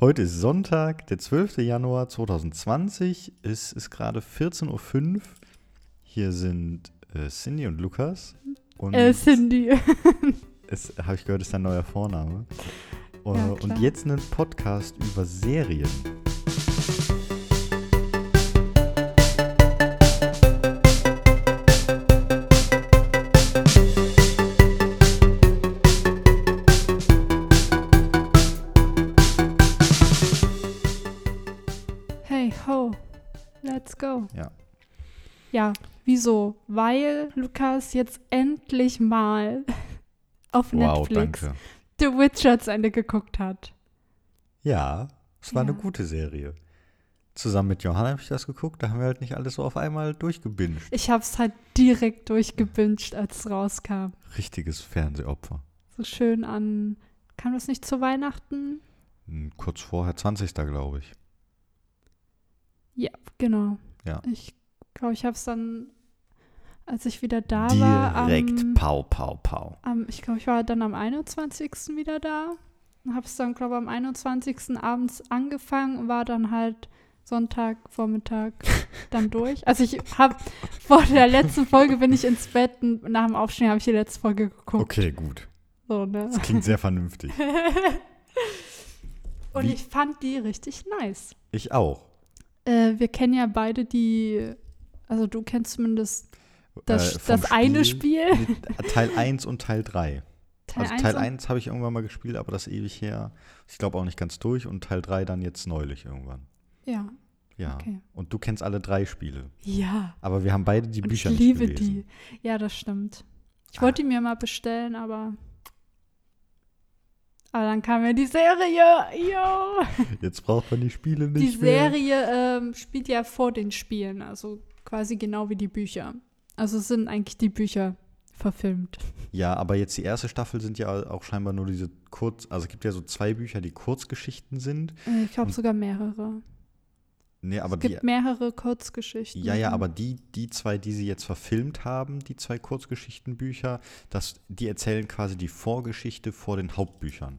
Heute ist Sonntag, der 12. Januar 2020. Es ist gerade 14.05 Uhr. Hier sind äh, Cindy und Lukas. Und Äh, Cindy. habe ich gehört, ist dein neuer Vorname. Äh, Ja, und klar. jetzt einen Podcast über Serien. Ja. Ja, wieso? Weil Lukas jetzt endlich mal auf Wow, Netflix danke. The Witcher zu Ende geguckt hat. Ja, es war Ja. eine gute Serie. Zusammen mit Johanna habe ich das geguckt. Da haben wir halt nicht alles so auf einmal durchgebinged. Ich hab's halt direkt durchgebinged, als es rauskam. Richtiges Fernsehopfer. So schön an. Kam das nicht zu Weihnachten? Hm, Kurz vorher, 20. glaube ich. Ja, genau. Ja. Ich glaube, ich hab's dann, als ich wieder da war, Direkt Pau, Pau, Pau. am, ich glaube, ich war dann am 21. wieder da. Und hab's dann, glaube ich, am 21. abends angefangen und war dann halt Sonntag, Vormittag dann durch. Also ich habe vor der letzten Folge bin ich ins Bett und nach dem Aufstehen habe ich die letzte Folge geguckt. Okay, gut. So, ne? Das klingt sehr vernünftig. Und Wie- ich fand die richtig nice. Ich auch. Äh, wir kennen ja beide die, also du kennst zumindest das, Äh, das eine Spiel. Teil 1 und Teil 3. Teil also 1 Teil und- 1 habe ich irgendwann mal gespielt, aber das ewig her. Ich glaube auch nicht ganz durch und Teil 3 dann jetzt neulich irgendwann. Ja. Ja. Okay. Und du kennst alle drei Spiele. Ja. Aber wir haben beide die Und Bücher ich liebe nicht gelesen. die. Ja, das stimmt. Ich Ah. wollte die mir mal bestellen, aber. Aber dann kam ja die Serie. Yo. Jetzt braucht man die Spiele Die nicht mehr. Serie ähm, spielt ja vor den Spielen, also quasi genau wie die Bücher. Also es sind eigentlich die Bücher verfilmt. Ja, aber jetzt die erste Staffel sind ja auch scheinbar nur diese Kurz... Also es gibt ja so zwei Bücher, die Kurzgeschichten sind. Äh, Ich glaube sogar mehrere. Nee, aber es die... gibt mehrere Kurzgeschichten. Ja, ja, aber die, die zwei, die sie jetzt verfilmt haben, die zwei Kurzgeschichtenbücher, das, die erzählen quasi die Vorgeschichte vor den Hauptbüchern.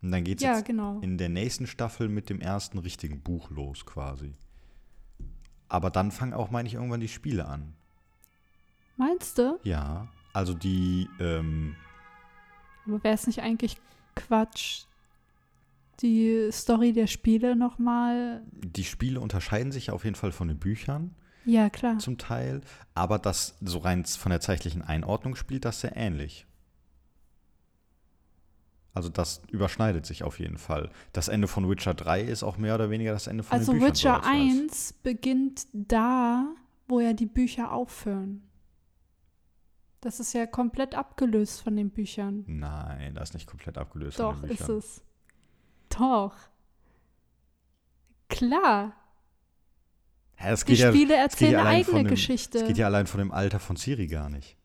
Und dann geht es Ja, jetzt genau. in der nächsten Staffel mit dem ersten richtigen Buch los quasi. Aber dann fangen auch, meine ich, irgendwann die Spiele an. Meinst du? Ja, also die, ähm, Aber wäre es nicht eigentlich Quatsch, die Story der Spiele nochmal? die Spiele unterscheiden sich auf jeden Fall von den Büchern Ja, klar. zum Teil, aber das so rein von der zeitlichen Einordnung spielt das sehr ähnlich. Also das überschneidet sich auf jeden Fall. Das Ende von Witcher 3 ist auch mehr oder weniger das Ende von Also den Büchern. Witcher ich weiß. 1 beginnt da, wo ja die Bücher aufhören. Das ist ja komplett abgelöst von den Büchern. Nein, das ist nicht komplett abgelöst Doch, von den ist Büchern. es. Doch. Klar. Das Die ja, Spiele es geht erzählen ja eine allein von eigene dem, Geschichte. Es geht ja allein von dem Alter von Ciri gar nicht.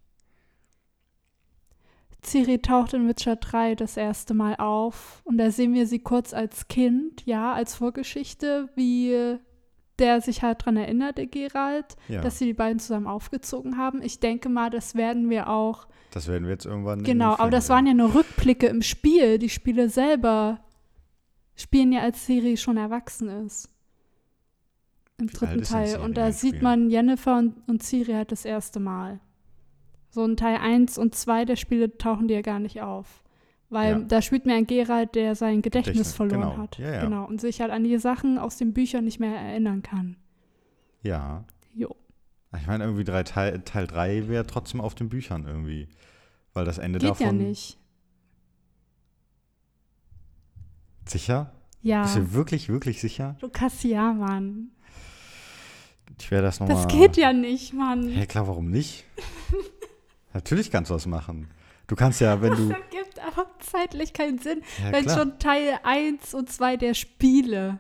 Ciri taucht in Witcher 3 das erste Mal auf und da sehen wir sie kurz als Kind, ja, als Vorgeschichte, wie der sich halt dran erinnert, der Geralt, Ja, dass sie die beiden zusammen aufgezogen haben. Ich denke mal, das werden wir auch, das werden wir jetzt irgendwann. genau, aber das waren ja nur Rückblicke im Spiel. Die Spiele selber spielen ja, als Ciri schon erwachsen ist. Im Wie dritten Teil. Und da sieht Spiel? man Jennifer und, und Ciri halt das erste Mal. So in Teil 1 und 2 der Spiele tauchen die ja gar nicht auf. Weil Ja. da spielt mir ein Geralt, der sein Gedächtnis, Gedächtnis, verloren genau. hat. Ja, ja. Genau. Und sich halt an die Sachen aus den Büchern nicht mehr erinnern kann. Ja. Jo. Ich meine, irgendwie drei Teil, Teil 3 wäre trotzdem auf den Büchern irgendwie. Weil das Ende Geht davon. ja nicht. Sicher? Ja. Bist du wirklich, wirklich sicher? Lukas, ja, Mann. Ich werde das nochmal. Das geht ja nicht, Mann. Hä, klar, warum nicht? Natürlich kannst du das machen. Du kannst ja, wenn du. Das ergibt aber zeitlich keinen Sinn. Ja, wenn klar. schon Teil 1 und 2 der Spiele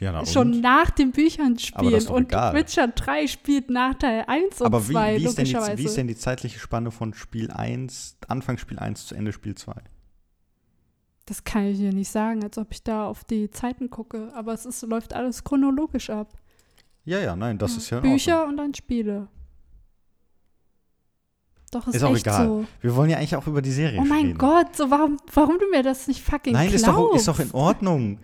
ja, na, schon und? nach den Büchern spielen und egal. Witcher 3 spielt nach Teil 1 und Aber wie, 2, wie, ist denn die, logischerweise. wie ist denn die zeitliche Spanne von Spiel 1, Anfang Spiel 1 zu Ende Spiel 2? das kann ich dir nicht sagen, als ob ich da auf die Zeiten gucke, aber es ist, läuft alles chronologisch ab. Ja, ja, nein, das ja. ist ja. Bücher und dann Spiele. Doch, ist, ist auch egal. So. Wir wollen ja eigentlich auch über die Serie sprechen. Oh mein reden. Gott, so warum, warum du mir das nicht fucking Nein, glaubst? Ist, doch, ist doch in Ordnung.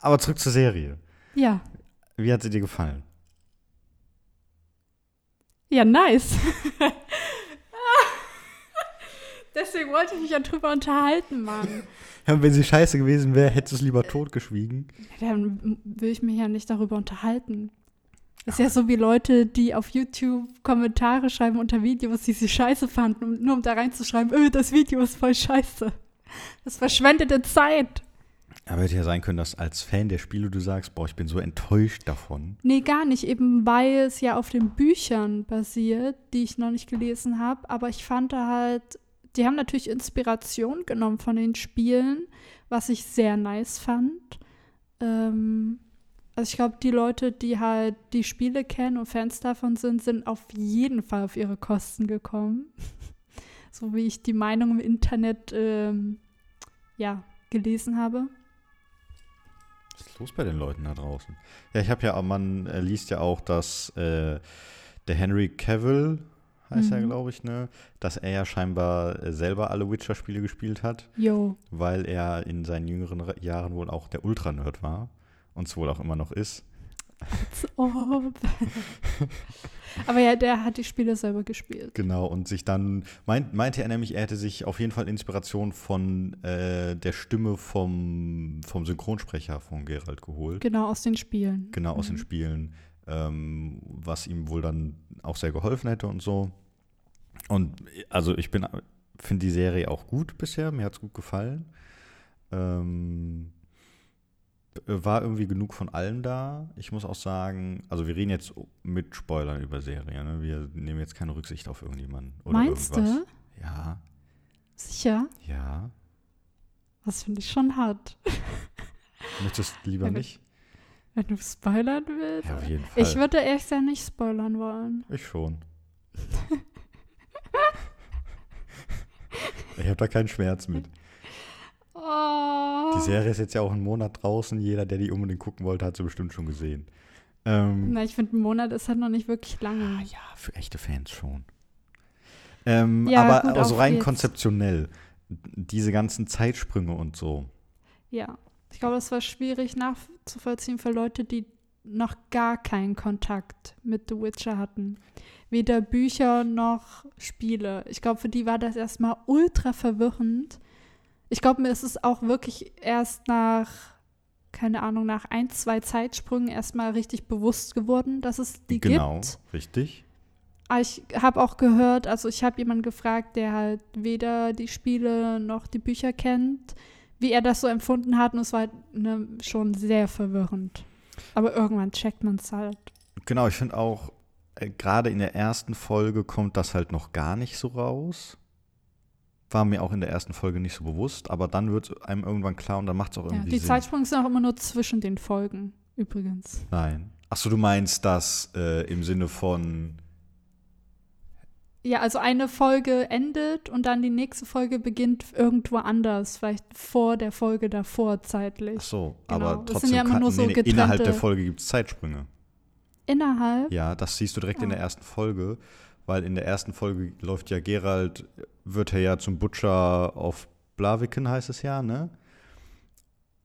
aber zurück zur Serie. Ja. Wie hat sie dir gefallen? Ja, nice. Deswegen wollte ich mich ja drüber unterhalten, Mann. Ja, und wenn sie scheiße gewesen wäre, hättest du es lieber totgeschwiegen. Dann will ich mich ja nicht darüber unterhalten. Das ist ja so wie Leute, die auf YouTube Kommentare schreiben unter Videos, die sie scheiße fanden, um- nur um da reinzuschreiben, öh, das Video ist voll scheiße. Das verschwendete Zeit. Aber hätte ja sein können, dass als Fan der Spiele du sagst, boah, ich bin so enttäuscht davon. Nee, gar nicht, eben weil es ja auf den Büchern basiert, die ich noch nicht gelesen habe. Aber ich fand da halt, die haben natürlich Inspiration genommen von den Spielen, was ich sehr nice fand. Ähm, also ich glaube, die Leute, die halt die Spiele kennen und Fans davon sind, sind auf jeden Fall auf ihre Kosten gekommen. so wie ich die Meinung im Internet ähm, ja, gelesen habe. Was ist los bei den Leuten da draußen? Ja, ich habe ja, man äh, liest ja auch, dass äh, der Henry Cavill, heißt er, Mhm. glaube ich, ne, dass er ja scheinbar äh, selber alle Witcher-Spiele gespielt hat, Yo. weil er in seinen jüngeren Re- Jahren wohl auch der Ultra-Nerd war und es wohl auch immer noch ist. Aber ja, der hat die Spiele selber gespielt. Genau, und sich dann, meint, meinte er nämlich, er hätte sich auf jeden Fall Inspiration von äh, der Stimme vom, vom Synchronsprecher von Geralt geholt. Genau, aus den Spielen. Genau, aus den Mhm. Spielen, ähm, was ihm wohl dann auch sehr geholfen hätte und so. Und also ich bin, finde die Serie auch gut bisher, mir hat es gut gefallen. Ähm, war irgendwie genug von allem da. Ich muss auch sagen, also wir reden jetzt mit Spoilern über Serie, ne? Wir nehmen jetzt keine Rücksicht auf irgendjemanden oder Meinst irgendwas. du? Ja, Sicher? ja. Das finde ich schon hart. Möchtest du lieber Ja, nicht? Wenn du spoilern willst. Ja, auf jeden Fall. ich würde ehrlich gesagt nicht spoilern wollen. Ich schon. ich habe da keinen Schmerz mit. Oh. Die Serie ist jetzt ja auch einen Monat draußen. Jeder, der die unbedingt gucken wollte, hat sie bestimmt schon gesehen. Ähm, Na, ich finde, ein Monat ist halt noch nicht wirklich lange. ah, ja, für echte Fans schon. Ähm, Ja, aber gut, also rein jetzt. konzeptionell, diese ganzen Zeitsprünge und so. Ja. Ich glaube, es war schwierig nachzuvollziehen für Leute, die noch gar keinen Kontakt mit The Witcher hatten. Weder Bücher noch Spiele. Ich glaube, für die war das erstmal ultra verwirrend. Ich glaube, mir ist es auch wirklich erst nach, keine Ahnung, nach ein, zwei Zeitsprüngen erstmal richtig bewusst geworden, dass es die genau, gibt. richtig. Aber ich habe auch gehört, also ich habe jemanden gefragt, der halt weder die Spiele noch die Bücher kennt, wie er das so empfunden hat und es war halt, ne, schon sehr verwirrend. Aber irgendwann checkt man es halt. Genau, ich finde auch, äh, gerade in der ersten Folge kommt das halt noch gar nicht so raus. War mir auch in der ersten Folge nicht so bewusst, aber dann wird es einem irgendwann klar und dann macht es auch Ja, irgendwie die Sinn. Zeitsprünge sind auch immer nur zwischen den Folgen, übrigens. Nein. Achso, du meinst das äh, im Sinne von. Ja, also eine Folge endet und dann die nächste Folge beginnt irgendwo anders, vielleicht vor der Folge davor zeitlich. Achso, Genau, aber das sind trotzdem ja immer nur so nee, nee, innerhalb der Folge gibt es Zeitsprünge. Innerhalb? Ja, das siehst du direkt in der Ah. ersten Folge, weil in der ersten Folge läuft ja Gerald, wird er ja zum Butcher auf Blaviken, heißt es ja, ne?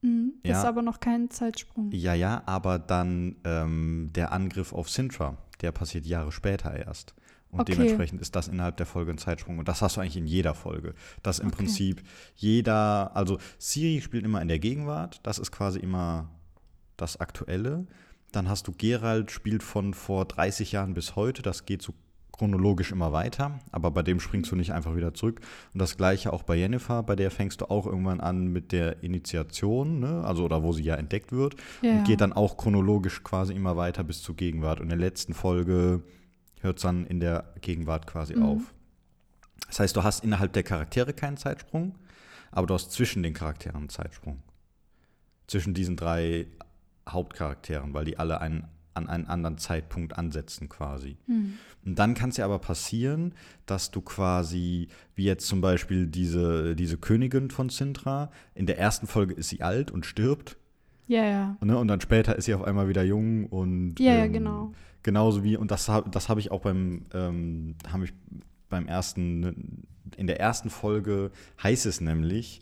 Mhm, Ja. Ist aber noch kein Zeitsprung. Ja, ja, aber dann ähm, der Angriff auf Sintra, der passiert Jahre später erst. Und Okay. dementsprechend ist das innerhalb der Folge ein Zeitsprung. Und das hast du eigentlich in jeder Folge. Dass im Okay. Prinzip jeder, also Siri spielt immer in der Gegenwart, das ist quasi immer das Aktuelle. Dann hast du Gerald, spielt von vor 30 Jahren bis heute, das geht so chronologisch immer weiter, aber bei dem springst du nicht einfach wieder zurück. Und das gleiche auch bei Jennifer, bei der fängst du auch irgendwann an mit der Initiation, ne? also oder wo sie ja entdeckt wird Ja. und geht dann auch chronologisch quasi immer weiter bis zur Gegenwart. Und in der letzten Folge hört es dann in der Gegenwart quasi Mhm. auf. Das heißt, du hast innerhalb der Charaktere keinen Zeitsprung, aber du hast zwischen den Charakteren einen Zeitsprung. Zwischen diesen drei Hauptcharakteren, weil die alle einen, an einen anderen Zeitpunkt ansetzen quasi. Hm. Und dann kann es ja aber passieren, dass du quasi, wie jetzt zum Beispiel diese, diese Königin von Sintra, in der ersten Folge ist sie alt und stirbt Ja, ja. Ne? Und dann später ist sie auf einmal wieder jung und Ja, ja, ähm, genau. genauso wie, und das habe das hab ich auch beim, ähm, habe ich beim ersten, in der ersten Folge heißt es nämlich,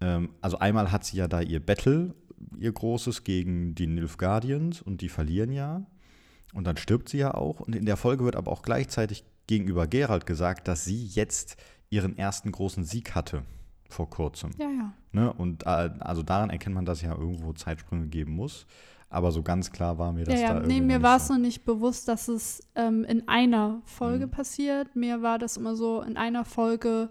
ähm, also einmal hat sie ja da ihr Battle ihr Großes gegen die Nilfgaardians und die verlieren ja. Und dann stirbt sie ja auch. Und in der Folge wird aber auch gleichzeitig gegenüber Gerald gesagt, dass sie jetzt ihren ersten großen Sieg hatte vor kurzem. Ja, ja. Ne? Und äh, also daran erkennt man, dass es ja irgendwo Zeitsprünge geben muss. Aber so ganz klar war mir das ja, da ja. irgendwie Nee, mir war es so. noch nicht bewusst, dass es ähm, in einer Folge Mhm. passiert. Mir war das immer so, in einer Folge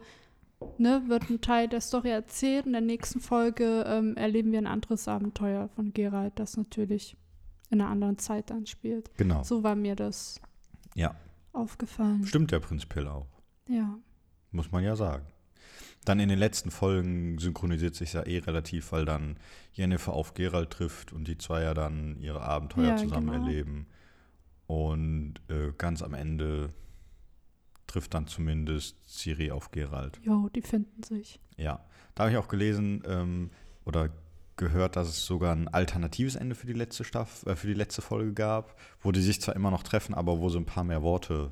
ne, wird ein Teil der Story erzählt. In der nächsten Folge ähm, erleben wir ein anderes Abenteuer von Geralt, das natürlich in einer anderen Zeit dann spielt. Genau. So war mir das Ja. aufgefallen. Stimmt ja prinzipiell auch. Ja. Muss man ja sagen. Dann in den letzten Folgen synchronisiert sich ja eh relativ, weil dann Jennifer auf Gerald trifft und die zwei ja dann ihre Abenteuer Ja, zusammen genau. erleben. Und äh, ganz am Ende trifft dann zumindest Ciri auf Gerald. Jo, die finden sich. Ja, da habe ich auch gelesen ähm, oder gehört, dass es sogar ein alternatives Ende für die letzte Staffel, äh, für die letzte Folge gab, wo die sich zwar immer noch treffen, aber wo sie ein paar mehr Worte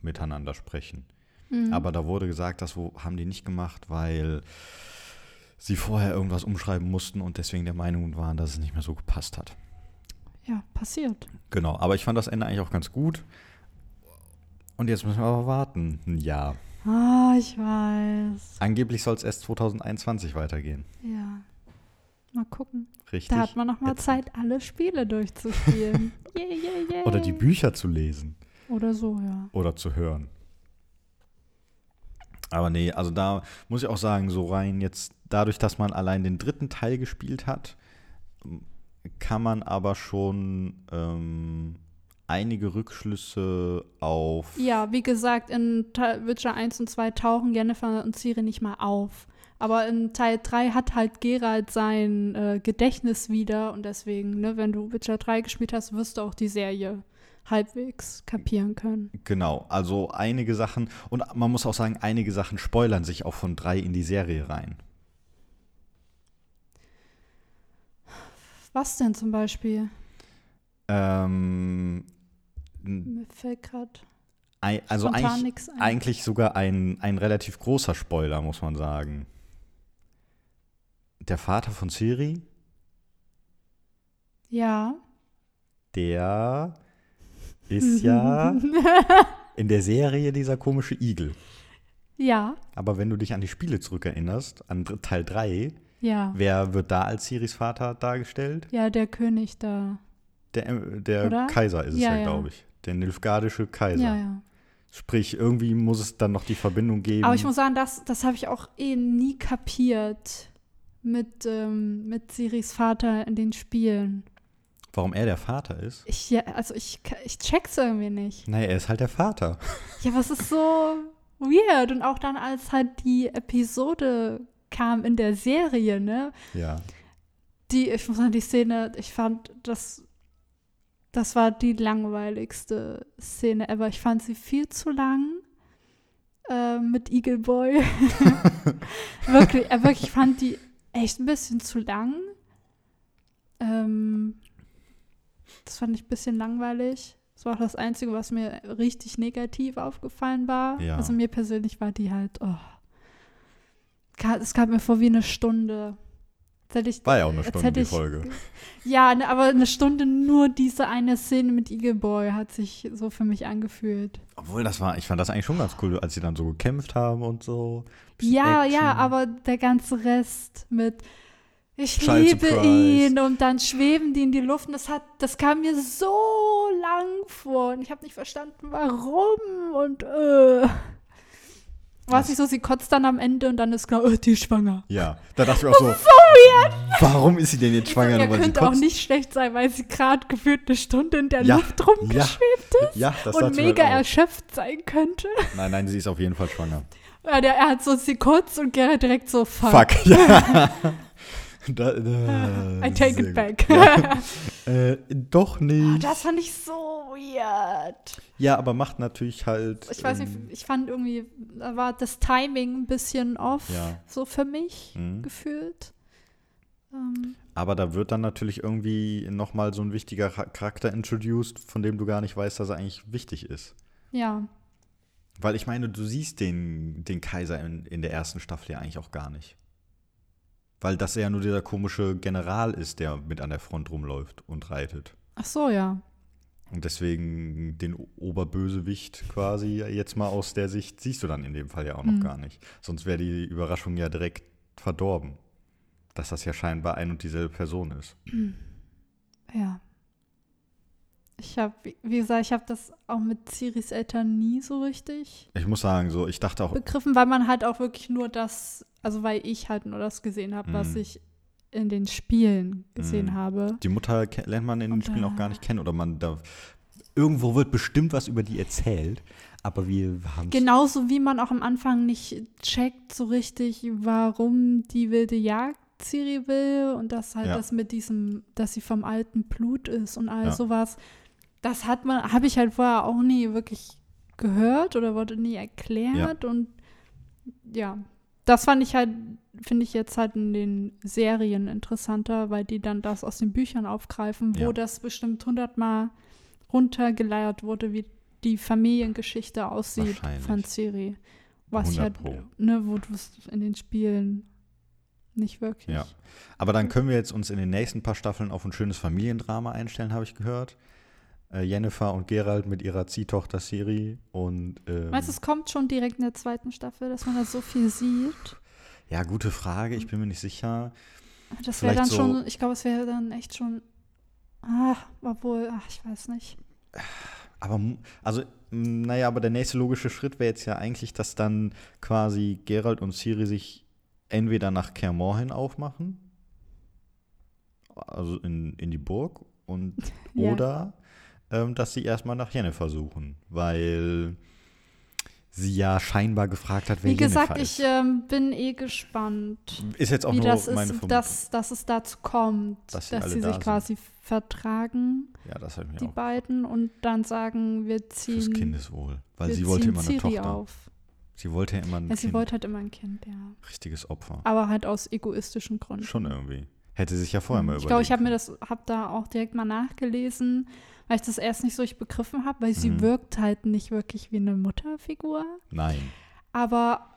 miteinander sprechen. Mhm. Aber da wurde gesagt, das haben die nicht gemacht, weil sie vorher irgendwas umschreiben mussten und deswegen der Meinung waren, dass es nicht mehr so gepasst hat. Ja, passiert. Genau, aber ich fand das Ende eigentlich auch ganz gut. Und jetzt müssen wir aber warten. Ein Jahr. Ah, ich weiß. Angeblich soll es erst 2021 weitergehen. Ja. Mal gucken. Richtig. Da hat man noch mal Jetzt- Zeit, alle Spiele durchzuspielen. yeah, yeah, yeah. Oder die Bücher zu lesen Oder so, ja. oder zu hören. Aber nee, also da muss ich auch sagen, so rein jetzt, dadurch, dass man allein den dritten Teil gespielt hat, kann man aber schon ähm, einige Rückschlüsse auf. Ja, wie gesagt, in Witcher 1 und 2 tauchen Jennifer und Ciri nicht mal auf. Aber in Teil 3 hat halt Geralt sein äh, Gedächtnis wieder und deswegen, ne, wenn du Witcher 3 gespielt hast, wirst du auch die Serie halbwegs kapieren können. Genau, also einige Sachen, und man muss auch sagen, einige Sachen spoilern sich auch von drei in die Serie rein. Was denn zum Beispiel? Ähm, Mir fällt gerade also eigentlich, ein. eigentlich sogar ein, ein relativ großer Spoiler, muss man sagen. Der Vater von Ciri, Ja. der ist ja in der Serie dieser komische Igel. ja, Aber wenn du dich an die Spiele zurückerinnerst, an Teil 3, ja. wer wird da als Ciris Vater dargestellt? Ja, der König da. Der, äh, der? Kaiser ist es Ja, ja, glaube ich. Der nilfgaardische Kaiser. Ja, ja. Sprich, irgendwie muss es dann noch die Verbindung geben. Aber ich muss sagen, das, das habe ich auch eh nie kapiert mit, ähm, mit Siris Vater in den Spielen. Warum er der Vater ist. Ich, ja, also ich, ich check's irgendwie nicht. Naja, er ist halt der Vater. Ja, aber es ist so weird. Und auch dann, als halt die Episode kam in der Serie, ne? Ja. Die, ich muss sagen, die Szene, ich fand, das, das war die langweiligste Szene ever. Ich fand sie viel zu lang äh, mit Eagle Boy. wirklich, äh, wirklich, ich fand die echt ein bisschen zu lang. Ähm, das fand ich ein bisschen langweilig. Das war auch das Einzige, was mir richtig negativ aufgefallen war. Ja. Also mir persönlich war die halt, oh. Es kam mir vor wie eine Stunde. Ich, War ja auch eine Stunde, hätte die ich- Folge. Ja, ne, aber eine Stunde nur diese eine Szene mit Eagle Boy hat sich so für mich angefühlt. Obwohl, das war, ich fand das eigentlich schon ganz cool, als sie dann so gekämpft haben und so. Ja, Action. ja, aber der ganze Rest mit ich Child liebe Surprise. ihn und dann schweben die in die Luft und das hat, das kam mir so lang vor und ich habe nicht verstanden, warum und äh. Was ich so, sie kotzt dann am Ende und dann ist klar, äh, die ist schwanger. Ja, da dachte ich auch so, warum ist sie denn jetzt schwanger? ja, könnte auch kotzt? nicht schlecht sein, weil sie gerade gefühlt eine Stunde in der Ja, Luft rumgeschwebt ja, ja, das und mega erschöpft sein könnte. Nein, nein, sie ist auf jeden Fall schwanger. Ja, der, er hat so sie kurz und Gerrit direkt so fuck. Fuck, ja. da, da, I take it back. Ja. Äh, doch Oh, nicht. das fand ich so weird. Ja, aber macht natürlich halt. Ich weiß nicht, ähm, ich fand irgendwie, da war das Timing ein bisschen off, Ja. so für mich Mhm. gefühlt. Ähm, Aber da wird dann natürlich irgendwie nochmal so ein wichtiger Cha- Charakter introduced, von dem du gar nicht weißt, dass er eigentlich wichtig ist. ja, Weil ich meine, du siehst den, den Kaiser in, in der ersten Staffel ja eigentlich auch gar nicht. Weil das ja nur dieser komische General ist, der mit an der Front rumläuft und reitet. Ach so, ja. Und deswegen den Oberbösewicht quasi jetzt mal aus der Sicht siehst du dann in dem Fall ja auch noch Mhm. gar nicht. Sonst wäre die Überraschung ja direkt verdorben. Dass das ja scheinbar ein und dieselbe Person ist. Ja. Ich habe, wie gesagt, ich habe das auch mit Ciris Eltern nie so richtig Ich muss sagen, so, ich dachte auch, begriffen, weil man halt auch wirklich nur das, also weil ich halt nur das gesehen habe, was Mhm. ich in den Spielen gesehen Mhm. habe. die Mutter lernt man in den Und, Spielen auch gar nicht kennen. Oder man da. Irgendwo wird bestimmt was über die erzählt, aber wir haben Genauso wie man auch am Anfang nicht checkt so richtig, warum die wilde Jagd Ciri will und dass halt Ja. das mit diesem, dass sie vom alten Blut ist und all Ja. sowas. Das hat man, habe ich halt vorher auch nie wirklich gehört oder wurde nie erklärt und ja, das fand ich halt, finde ich jetzt halt in den Serien interessanter, weil die dann das aus den Büchern aufgreifen, wo Ja. das bestimmt hundertmal runtergeleiert wurde, wie die Familiengeschichte aussieht von Ciri. Was ich 100 halt, ne, wo du es in den Spielen nicht wirklich. Ja. Aber dann können wir jetzt uns in den nächsten paar Staffeln auf ein schönes Familiendrama einstellen, habe ich gehört. Äh, Jennifer und Gerald mit ihrer Ziehtochter Siri und ähm, Meinst du, es kommt schon direkt in der zweiten Staffel, dass man da so viel sieht? ja, gute Frage, ich bin mir nicht sicher. Das wäre dann so- schon, ich glaube, es wäre dann echt schon, ah, obwohl, ach, ich weiß nicht. Aber also, naja, aber der nächste logische Schritt wäre jetzt ja eigentlich, dass dann quasi Gerald und Siri sich entweder nach Kermor hin aufmachen, also in, in die Burg, und Ja. oder ähm, dass sie erstmal nach Jennifer suchen, weil sie ja scheinbar gefragt hat, wer Wie gesagt, Jennifer ist. ich ähm, bin eh gespannt, ist jetzt auch wie nur das meine ist, Vermutung. dass, dass es dazu kommt, Dass dass, sie alle sie da sich sind. quasi vertragen, ja, das ich mir die auch beiden, und dann sagen, wir fürs ziehen, Kindeswohl, weil wir sie wollte ziehen immer eine Ciri Tochter. auf. Sie wollte ja immer ein Ja, sie kind, wollte halt immer ein Kind, ja. richtiges Opfer. Aber halt aus egoistischen Gründen. Schon irgendwie. Hätte sich ja vorher mal Ich glaube, ich habe mir überlegt. das, habe da auch direkt mal nachgelesen, weil ich das erst nicht so richtig begriffen habe, weil sie Mhm. wirkt halt nicht wirklich wie eine Mutterfigur. Nein. Aber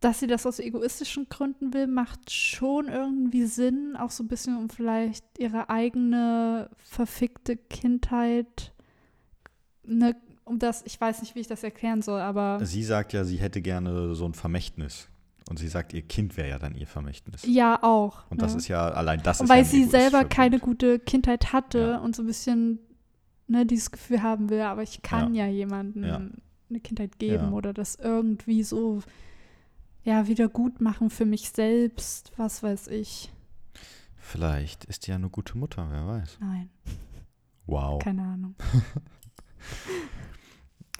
dass sie das aus egoistischen Gründen will, macht schon irgendwie Sinn, auch so ein bisschen um vielleicht ihre eigene verfickte Kindheit, ne, um das, ich weiß nicht, wie ich das erklären soll, aber Sie sagt ja, sie hätte gerne so ein Vermächtnis. Und sie sagt, ihr Kind wäre ja dann ihr Vermächtnis. ja auch. Und das ne? ist ja allein das Und ist weil ja sie selber keine gute Kindheit hatte Ja. und so ein bisschen ne, dieses Gefühl haben will, aber ich kann ja, jemandem Ja. eine Kindheit geben Ja. oder das irgendwie so ja wieder gut machen für mich selbst, was weiß ich. Vielleicht ist die ja eine gute Mutter, wer weiß. Nein, Wow. keine Ahnung.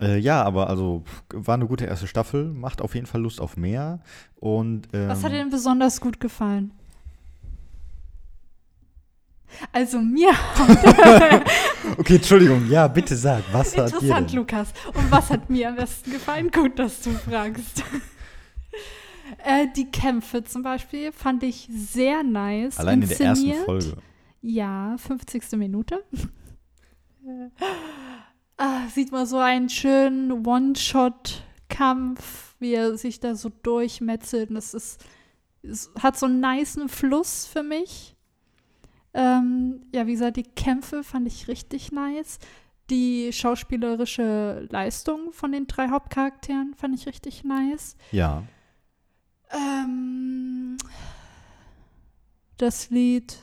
Äh, ja, aber also war eine gute erste Staffel, macht auf jeden Fall Lust auf mehr. Und ähm, Was hat dir denn besonders gut gefallen? Also mir Okay, Entschuldigung, ja, bitte sag, was hat dir Interessant? Lukas. Und was hat mir am besten gefallen? Gut, dass du fragst. äh, die Kämpfe zum Beispiel fand ich sehr nice. Allein in der ersten. Folge. Ja, 50. Minute. ah, sieht man so einen schönen One-Shot-Kampf, wie er sich da so durchmetzelt. Und das ist, es hat so einen niceen Fluss für mich. Ähm, ja, wie gesagt, die Kämpfe fand ich richtig nice. Die schauspielerische Leistung von den drei Hauptcharakteren fand ich richtig nice. Ja. Ähm, das Lied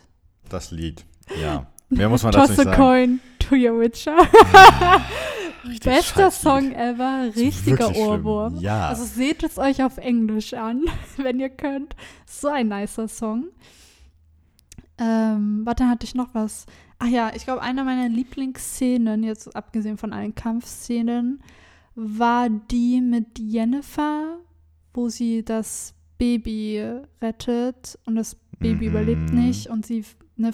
Das Lied. Ja. Mehr muss man dazu Toss nicht a sagen. coin to your Witcher. Richtig Bester Song ever, richtiger. Ohrwurm. Ja. Also seht es euch auf Englisch an, wenn ihr könnt. So ein nicer Song. Ähm, warte, hatte ich noch was? Ach ja, ich glaube, eine meiner Lieblingsszenen, jetzt abgesehen von allen Kampfszenen, war die mit Jennifer, wo sie das Baby rettet und das Baby Mhm. überlebt nicht und sie ne,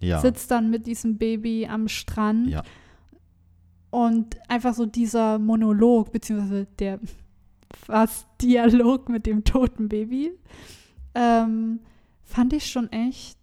ja. sitzt dann mit diesem Baby am Strand. Ja. Und einfach so dieser Monolog, beziehungsweise der fast Dialog mit dem toten Baby, ähm, fand ich schon echt,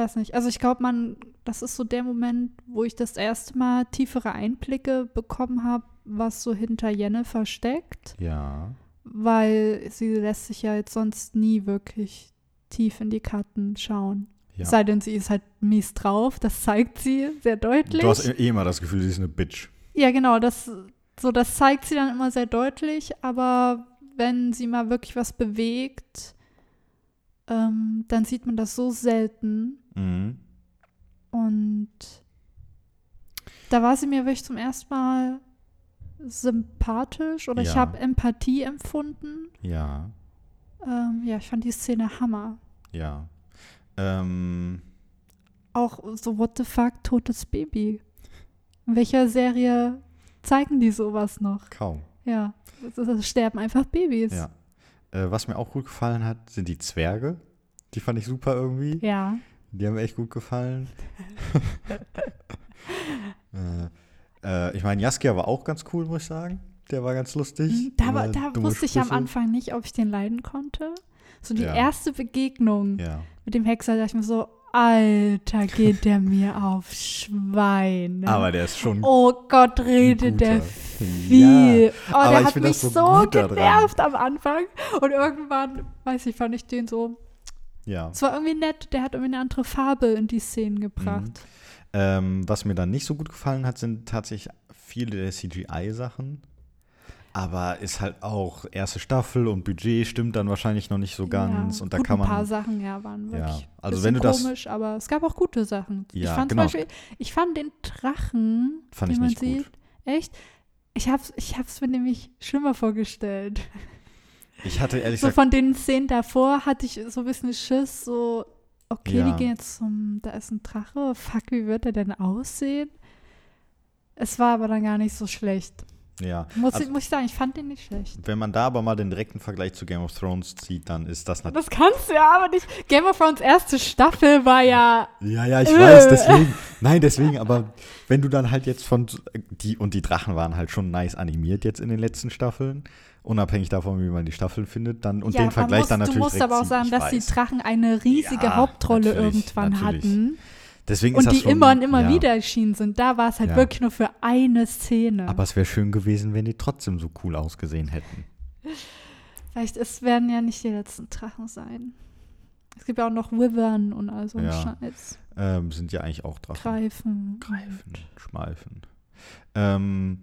weiß nicht, also ich glaube, man, das ist so der Moment, wo ich das erste Mal tiefere Einblicke bekommen habe, was so hinter Jennifer steckt, Ja. weil sie lässt sich ja jetzt sonst nie wirklich tief in die Karten schauen. Ja. Sei denn, sie ist halt mies drauf, das zeigt sie sehr deutlich. Du hast eh immer das Gefühl, sie ist eine Bitch. Ja, genau, das, so, das zeigt sie dann immer sehr deutlich, aber wenn sie mal wirklich was bewegt, ähm, dann sieht man das so selten. Mhm. Und da war sie mir wirklich zum ersten Mal sympathisch oder ich Ja. habe Empathie empfunden. Ja, Ähm, ja, ich fand die Szene Hammer. ja. Ähm, Auch so, what the fuck, totes Baby. In welcher Serie zeigen die sowas noch? kaum. Ja, es sterben einfach Babys. Ja. Äh, was mir auch gut gefallen hat, sind die Zwerge. Die fand ich super irgendwie. Ja. Die haben mir echt gut gefallen. äh, äh, ich meine, Jaskia war auch ganz cool, muss ich sagen. Der war ganz lustig. Mhm, Da, war, Immer da wusste ich am. Anfang nicht, ob ich den leiden konnte. So die Ja. erste Begegnung Ja. mit dem Hexer, da dachte ich mir so, Alter, geht der mir auf Schweine. Aber der ist schon. oh Gott, redet der viel. oh, aber der hat mich so so genervt am Anfang. Und irgendwann, weiß ich, fand ich den so, Ja. es war irgendwie nett, der hat irgendwie eine andere Farbe in die Szenen gebracht. Ähm, was mir dann nicht so gut gefallen hat, sind tatsächlich viele der CGI-Sachen. Aber ist halt auch erste Staffel und Budget stimmt dann wahrscheinlich noch nicht so ganz. Ja, und da kann man. Ein paar Sachen, ja, waren Ja, wirklich also bisschen wenn du das- komisch, aber es gab auch gute Sachen. ich Ja, fand genau. zum Beispiel, ich fand den Drachen, Fand den ich man nicht gut. sieht, echt, ich hab's, ich hab's mir nämlich schlimmer vorgestellt. Ich hatte ehrlich So gesagt. von den Szenen davor hatte ich so ein bisschen Schiss, so, okay, Ja. die gehen jetzt zum, da ist ein Drache, fuck, wie wird er denn aussehen? Es war aber dann gar nicht so schlecht. Ja. Muss, Also- ich, muss ich sagen, ich fand den nicht schlecht. Wenn man da aber mal den direkten Vergleich zu Game of Thrones zieht, dann ist das natürlich. Das kannst du ja aber nicht. Game of Thrones erste Staffel war ja Ja, ja, ich Äh. weiß, deswegen. Nein, deswegen, aber wenn du dann halt jetzt von. Die, und die Drachen waren halt schon nice animiert jetzt in den letzten Staffeln. Unabhängig davon, wie man die Staffeln findet. Dann, und ja, den Vergleich muss, dann natürlich. Du musst aber auch ziehen. sagen, Ich dass die. Drachen eine riesige Ja, Hauptrolle irgendwann natürlich. hatten. Deswegen Und die schon, immer und immer ja. wieder erschienen sind. Da war es halt wirklich nur für eine Szene. Aber es wäre schön gewesen, wenn die trotzdem so cool ausgesehen hätten. Vielleicht, es werden ja nicht die letzten Drachen sein. Es gibt ja auch noch Wyvern und all so ein. Scheiß. Ähm, sind ja eigentlich auch Drachen. Greifen. Greifen, schmeifen. Ähm,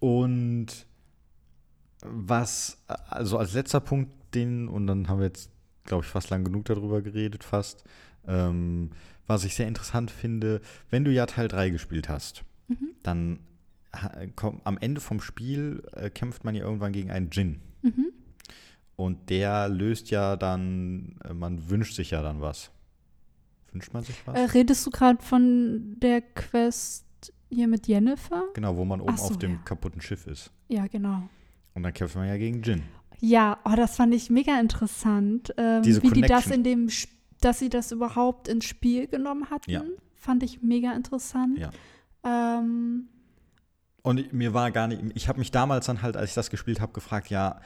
und was, also als letzter Punkt, den, und dann haben wir jetzt, glaube ich, fast lang genug darüber geredet, fast, ähm, was ich sehr interessant finde, wenn du ja Teil 3 gespielt hast, Mhm. dann komm, am Ende vom Spiel äh, kämpft man ja irgendwann gegen einen Djinn. Mhm. Und der löst ja dann, äh, man wünscht sich ja dann was. Wünscht man sich was? Äh, redest du gerade von der Quest hier mit Jennifer? genau, wo man oben so, auf dem ja. kaputten Schiff ist. Ja, genau. Und dann kämpft man ja gegen Jin. Ja, oh, das fand ich mega interessant, ähm, Diese wie die das Connection. in dem, dass sie das überhaupt ins Spiel genommen hatten. Ja. Fand ich mega interessant. Ja. Ähm, Und mir war gar nicht, ich habe mich damals dann halt, als ich das gespielt habe, gefragt, ja,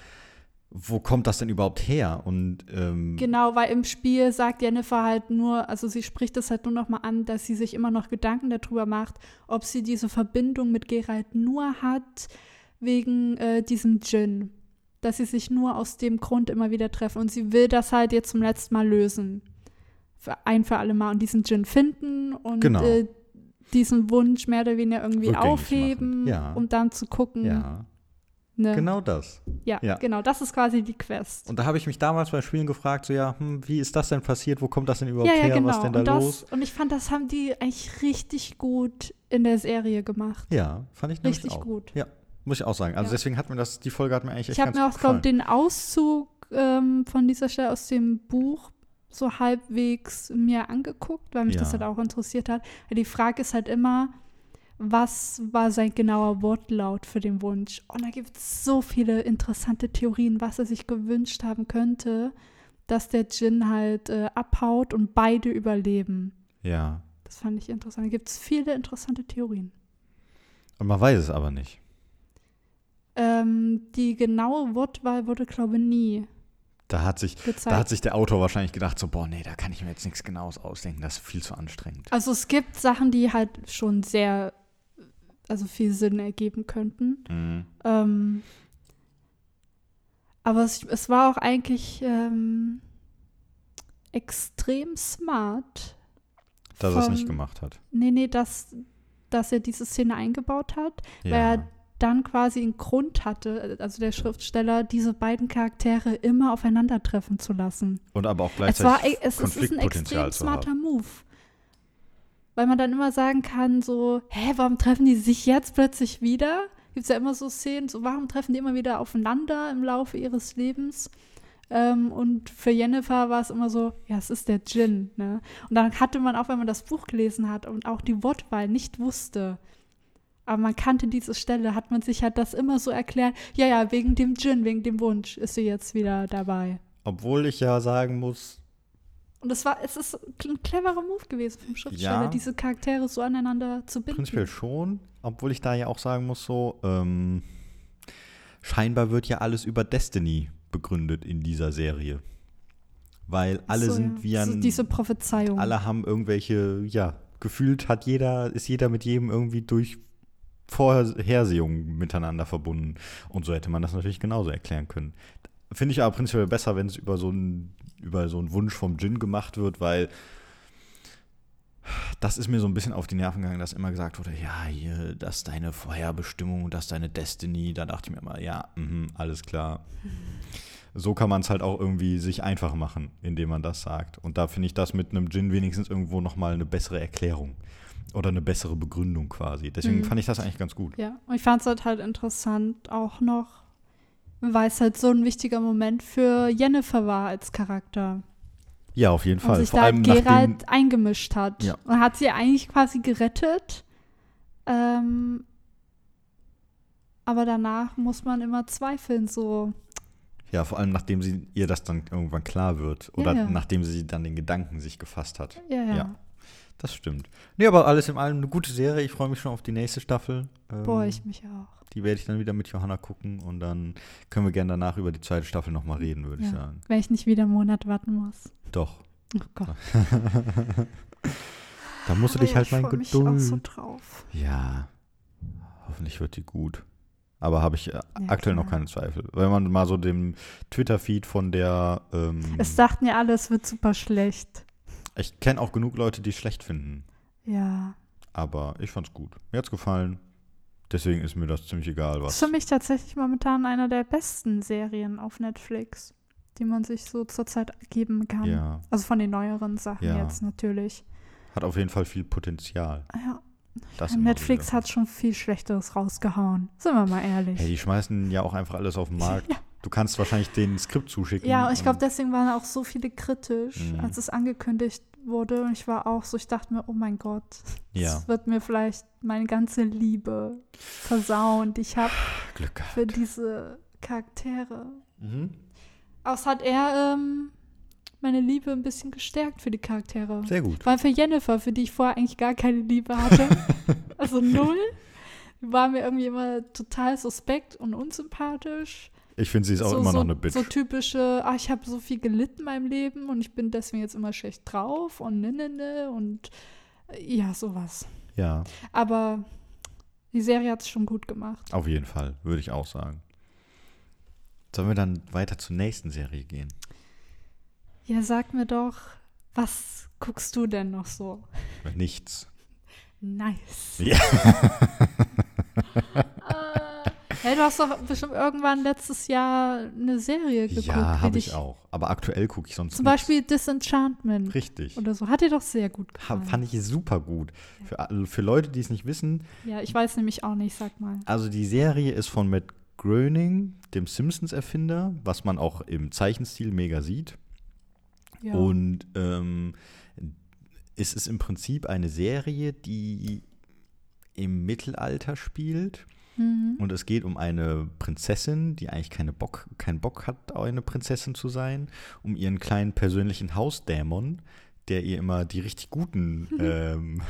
wo kommt das denn überhaupt her? Und ähm, Genau, weil im Spiel sagt Jennifer halt nur, also sie spricht es halt nur noch mal an, dass sie sich immer noch Gedanken darüber macht, ob sie diese Verbindung mit Geralt nur hat wegen äh, diesem Djinn. Dass sie sich nur aus dem Grund immer wieder treffen. Und sie will das halt jetzt zum letzten Mal lösen. Für ein für alle Mal. Und diesen Djinn finden und Genau. äh, diesen Wunsch mehr oder weniger irgendwie Rückgängig aufheben. Ja. um dann zu gucken. ja, ne? genau das. Ja, Ja. genau. Das ist quasi die Quest. Und da habe ich mich damals beim Spielen gefragt, so ja, hm, wie ist das denn passiert? Wo kommt das denn überhaupt Ja, ja, her? genau. Was denn da und, das, los? und ich fand, das haben die eigentlich richtig gut in der Serie gemacht. Ja, fand ich nämlich richtig auch. gut. Ja, muss ich auch sagen. Also Ja. deswegen hat mir das, die Folge hat mir eigentlich echt Ich habe mir auch, glaube den Auszug ähm, von dieser Stelle aus dem Buch so halbwegs mir angeguckt, weil mich das Ja. halt auch interessiert hat. Die Frage ist halt immer, was war sein genauer Wortlaut für den Wunsch? Und da gibt es so viele interessante Theorien, was er sich gewünscht haben könnte, dass der Djinn halt äh, abhaut und beide überleben. Ja, Das fand ich interessant. Da gibt es viele interessante Theorien. und man weiß es aber nicht. Ähm, die genaue Wortwahl wurde, glaube ich, nie Da hat sich, gezeigt. da hat sich der Autor wahrscheinlich gedacht, so, boah, nee, da kann ich mir jetzt nichts Genaues ausdenken, das ist viel zu anstrengend. also es gibt Sachen, die halt schon sehr, also viel Sinn ergeben könnten. Mhm. Ähm, aber es, es war auch eigentlich, ähm, extrem smart. Dass er es nicht gemacht hat. Nee, nee, dass, dass er diese Szene eingebaut hat, weil Ja. er dann quasi einen Grund hatte, also der Schriftsteller, diese beiden Charaktere immer aufeinandertreffen zu lassen. Und aber auch Es, gleichzeitig war, es, es ist ein extrem smarter. Move. Weil man dann immer sagen kann, so, hä, warum treffen die sich jetzt plötzlich wieder? Gibt es ja immer so Szenen, so, warum treffen die immer wieder aufeinander im Laufe ihres Lebens? Ähm, und für Jennifer war es immer so, ja, es ist der Djinn. Ne? Und dann hatte man auch, wenn man das Buch gelesen hat und auch die Wortwahl nicht wusste, aber man kannte diese Stelle, hat man sich halt das immer so erklärt, ja, ja, wegen dem Djinn, wegen dem Wunsch ist sie jetzt wieder dabei. Obwohl ich ja sagen muss, Und es war, es ist ein cleverer Move gewesen vom Schriftsteller, Ja. diese Charaktere so aneinander zu binden. prinzipiell schon, obwohl ich da ja auch sagen muss, so, ähm, scheinbar wird ja alles über Destiny begründet in dieser Serie. Weil alle so, sind ja. wie so ein, diese Prophezeiung. alle haben irgendwelche, ja, gefühlt hat jeder, ist jeder mit jedem irgendwie durch Vorhersehungen miteinander verbunden. Und so hätte man das natürlich genauso erklären können. Finde ich aber prinzipiell besser, wenn es über so einen, über so einen Wunsch vom Djinn gemacht wird, weil das ist mir so ein bisschen auf die Nerven gegangen, dass immer gesagt wurde, ja, hier, das ist deine Vorherbestimmung, das ist deine Destiny. Da dachte ich mir immer, ja, mhm, alles klar. So kann man es halt auch irgendwie sich einfach machen, indem man das sagt. Und da finde ich das mit einem Djinn wenigstens irgendwo nochmal eine bessere Erklärung. Oder eine bessere Begründung quasi. Deswegen Mhm. fand ich das eigentlich ganz gut. Ja, und ich fand es halt, halt interessant auch noch, weil es halt so ein wichtiger Moment für Jennifer war als Charakter. Ja, auf jeden Und Fall. sich Vor da allem Gerald eingemischt hat. Ja. Und hat sie eigentlich quasi gerettet. Ähm, aber danach muss man immer zweifeln, so. ja, vor allem nachdem sie ihr das dann irgendwann klar wird. Oder Ja, ja. nachdem sie dann den Gedanken sich gefasst hat. Ja, ja. Ja. Das stimmt. Nee, aber alles in allem eine gute Serie. Ich freue mich schon auf die nächste Staffel. Ähm, Boah, ich mich auch. Die werde ich dann wieder mit Johanna gucken und dann können wir gerne danach über die zweite Staffel nochmal reden, würde ich Ja. sagen. Wenn ich nicht wieder einen Monat warten muss. Doch. Oh Gott. Da musst du dich halt ich mal freu mich auch Geduld. so drauf. ja. Hoffentlich wird die gut. Aber habe ich äh, Ja, aktuell noch klar. keine Zweifel. Wenn man mal so dem Twitter-Feed von der. Ähm, Es sagten ja alle, es wird super schlecht. Ich kenne auch genug Leute, die es schlecht finden. Ja. Aber ich fand's gut. Mir hat's gefallen. Deswegen ist mir das ziemlich egal, Das ist was. für mich tatsächlich momentan einer der besten Serien auf Netflix, die man sich so zurzeit geben kann. Ja. Also von den neueren Sachen Ja. jetzt natürlich. Hat auf jeden Fall viel Potenzial. Ja, immer Netflix wieder. hat schon viel Schlechteres rausgehauen. Sind wir mal ehrlich. Hey, die schmeißen ja auch einfach alles auf den Markt. Du kannst wahrscheinlich den Skript zuschicken. ja, und ich glaube, deswegen waren auch so viele kritisch, Mhm. als es angekündigt wurde. Und ich war auch so, ich dachte mir, oh mein Gott, Ja. das wird mir vielleicht meine ganze Liebe versauen, die ich habe für diese Charaktere. Mhm. Aber es hat eher ähm, meine Liebe ein bisschen gestärkt für die Charaktere. Sehr gut. Vor allem für Jennifer, für die ich vorher eigentlich gar keine Liebe hatte. also null. Die war mir irgendwie immer total suspekt und unsympathisch. Ich finde, sie ist auch so, immer so, noch eine Bitch. So typische, ah, ich habe so viel gelitten in meinem Leben und ich bin deswegen jetzt immer schlecht drauf und ne, ne, ne und äh, ja, sowas. ja, Aber die Serie hat es schon gut gemacht. auf jeden Fall, würde ich auch sagen. Sollen wir dann weiter zur nächsten Serie gehen? Ja, sag mir doch, was guckst du denn noch so? Nichts. Nice. Ja. Hey, du hast doch bestimmt irgendwann letztes Jahr eine Serie geguckt. Ja, habe ich auch. Aber aktuell gucke ich sonst Zum nichts. Beispiel Disenchantment Richtig. oder so. Hat dir doch sehr gut Ha, gefallen. fand ich super gut. Für, alle- für Leute, die es nicht wissen, ja, ich weiß nämlich auch nicht, sag mal. also die Serie ist von Matt Groening, dem Simpsons-Erfinder, was man auch im Zeichenstil mega sieht. Ja. Und ähm, es ist im Prinzip eine Serie, die im Mittelalter spielt. Mhm. Und es geht um eine Prinzessin, die eigentlich keine Bock, keinen Bock hat, eine Prinzessin zu sein, um ihren kleinen persönlichen Hausdämon, der ihr immer die richtig guten ähm,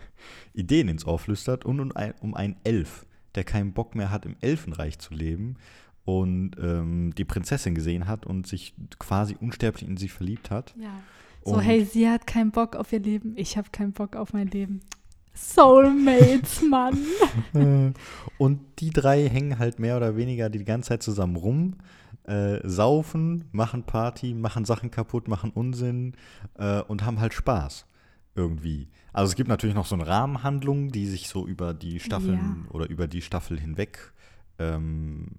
Ideen ins Ohr flüstert, und um, ein, um einen Elf, der keinen Bock mehr hat, im Elfenreich zu leben und ähm, die Prinzessin gesehen hat und sich quasi unsterblich in sie verliebt hat. ja. So, Und- hey, sie hat keinen Bock auf ihr Leben, ich habe keinen Bock auf mein Leben. Soulmates, Mann. Und die drei hängen halt mehr oder weniger die ganze Zeit zusammen rum. äh, saufen, machen Party, machen Sachen kaputt, machen Unsinn äh, und haben halt Spaß irgendwie. Also es gibt natürlich noch so eine Rahmenhandlung, die sich so über die Staffeln oder über die Staffel hinweg ähm,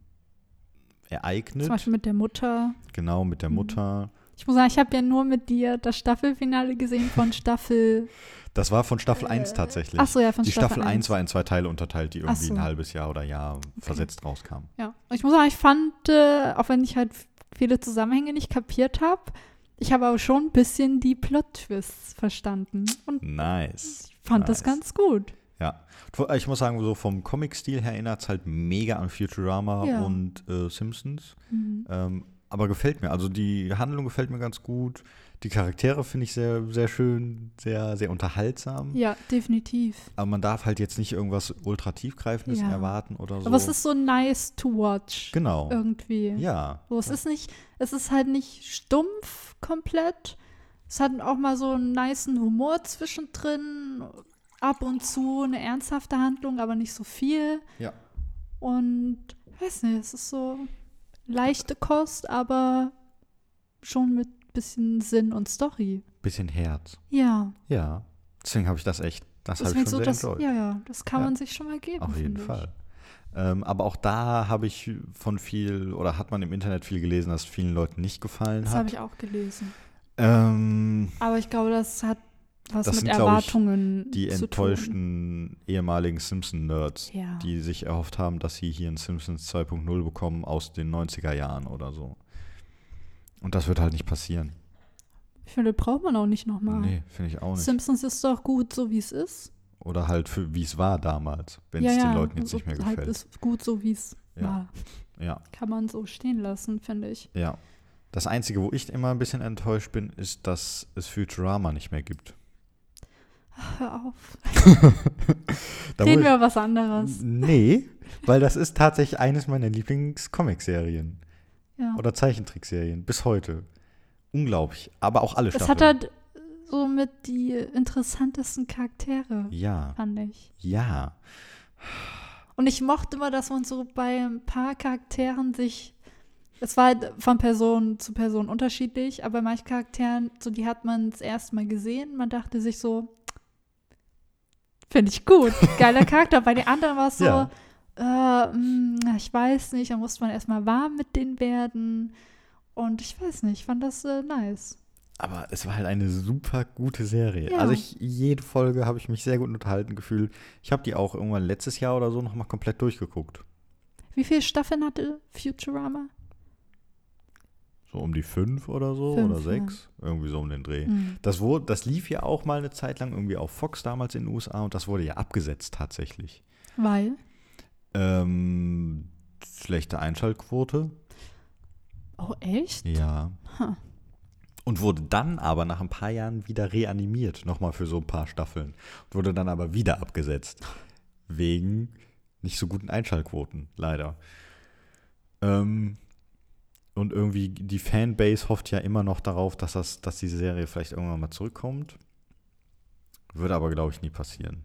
ereignet. Zum Beispiel mit der Mutter. Genau, mit der Mhm. Ich muss sagen, ich habe ja nur mit dir das Staffelfinale gesehen von Staffel. Das war von Staffel 1 Äh, tatsächlich. Ach so, ja, von die Staffel 1 1 war in zwei Teile unterteilt, die irgendwie so. ein halbes Jahr oder Jahr versetzt rauskamen. Ja, ich muss sagen, ich fand, äh, auch wenn ich halt viele Zusammenhänge nicht kapiert habe, ich habe aber schon ein bisschen die Plot-Twists verstanden und Nice. ich fand das Nice. ganz gut. Ja. Ich muss sagen, so vom Comic-Stil her erinnert es halt mega an Futurama Ja. und äh, Simpsons. Mhm. Ähm, aber gefällt mir. Also die Handlung gefällt mir ganz gut. Die Charaktere finde ich sehr, sehr schön, sehr, sehr unterhaltsam. Ja, definitiv. Aber man darf halt jetzt nicht irgendwas ultra tiefgreifendes Ja. erwarten oder so. Aber es ist so nice to watch. genau. Irgendwie. Ja. So, es ist nicht, es ist halt nicht stumpf komplett. Es hat auch mal so einen niceen Humor zwischendrin. Ab und zu eine ernsthafte Handlung, aber nicht so viel. Ja. Und ich weiß nicht, es ist so leichte Kost, aber schon mit bisschen Sinn und Story. Bisschen Herz. Ja. Ja. Deswegen habe ich das echt, das habe ich schon so sehr das, enjoyed. ja, ja, das kann Ja. man sich schon mal geben. Auf jeden. Fall. Ähm, aber auch da habe ich von viel, oder hat man im Internet viel gelesen, dass es vielen Leuten nicht gefallen Das habe hat. ich auch gelesen. Ähm, Aber ich glaube, das hat was Das mit sind, glaub ich, Erwartungen die enttäuschten ehemaligen Simpson-Nerds, tun. Ja. die sich erhofft haben, dass sie hier ein Simpsons 2.0 bekommen aus den 90er Jahren oder so. Und das wird halt nicht passieren. Ich finde, braucht man auch nicht nochmal. Nee, finde ich auch nicht. Simpsons ist doch gut, so wie es ist. Oder halt für wie es war damals, wenn ja, es ja, den Leuten jetzt so nicht mehr halt gefällt. ist gut, so wie es Ja. war. Ja, Kann man so stehen lassen, finde ich. ja. Das Einzige, wo ich immer ein bisschen enttäuscht bin, ist, dass es Futurama nicht mehr gibt. Hör auf. Reden wir über was anderes. nee, weil das ist tatsächlich eines meiner Lieblings-Comic-Serien Ja. oder Zeichentrickserien bis heute. Unglaublich, aber auch alle Es Staffeln. hat halt so mit die interessantesten Charaktere, ja, fand ich. ja, Und ich mochte immer, dass man so bei ein paar Charakteren sich. Es war halt von Person zu Person unterschiedlich, aber bei manchen Charakteren, so die hat man das erste Mal gesehen, man dachte sich so, finde ich gut, geiler Charakter. Bei den anderen war es so, Ja. äh, mh, ich weiß nicht, da musste man erstmal warm mit denen werden. Und ich weiß nicht, ich fand das äh, nice. aber es war halt eine super gute Serie. Ja. Also ich, jede Folge habe ich mich sehr gut unterhalten gefühlt. Ich habe die auch irgendwann letztes Jahr oder so nochmal komplett durchgeguckt. Wie viele Staffeln hatte Futurama? So um die fünf oder so Fünf, oder ja. sechs. Irgendwie so um den Dreh. Hm. Das, wurde, das lief ja auch mal eine Zeit lang irgendwie auf Fox damals in den USA und das wurde ja abgesetzt tatsächlich. Weil? Ähm, schlechte Einschaltquote. Oh, echt? Ja. Ha. Und wurde dann aber nach ein paar Jahren wieder reanimiert, nochmal für so ein paar Staffeln. Wurde dann aber wieder abgesetzt. Wegen nicht so guten Einschaltquoten, leider. Ähm, und irgendwie die Fanbase hofft ja immer noch darauf, dass, das, dass diese Serie vielleicht irgendwann mal zurückkommt. Würde aber, glaube ich, nie passieren.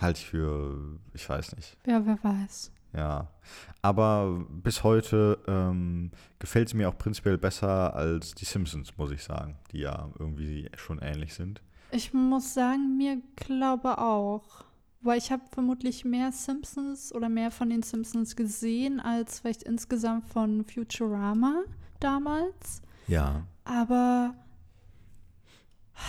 Halte ich für, ich weiß nicht. Ja, wer weiß. Ja, aber bis heute ähm, gefällt es mir auch prinzipiell besser als die Simpsons, muss ich sagen, die ja irgendwie schon ähnlich sind. Ich muss sagen, mir glaube auch. Weil ich habe vermutlich mehr Simpsons oder mehr von den Simpsons gesehen als vielleicht insgesamt von Futurama damals. Ja. Aber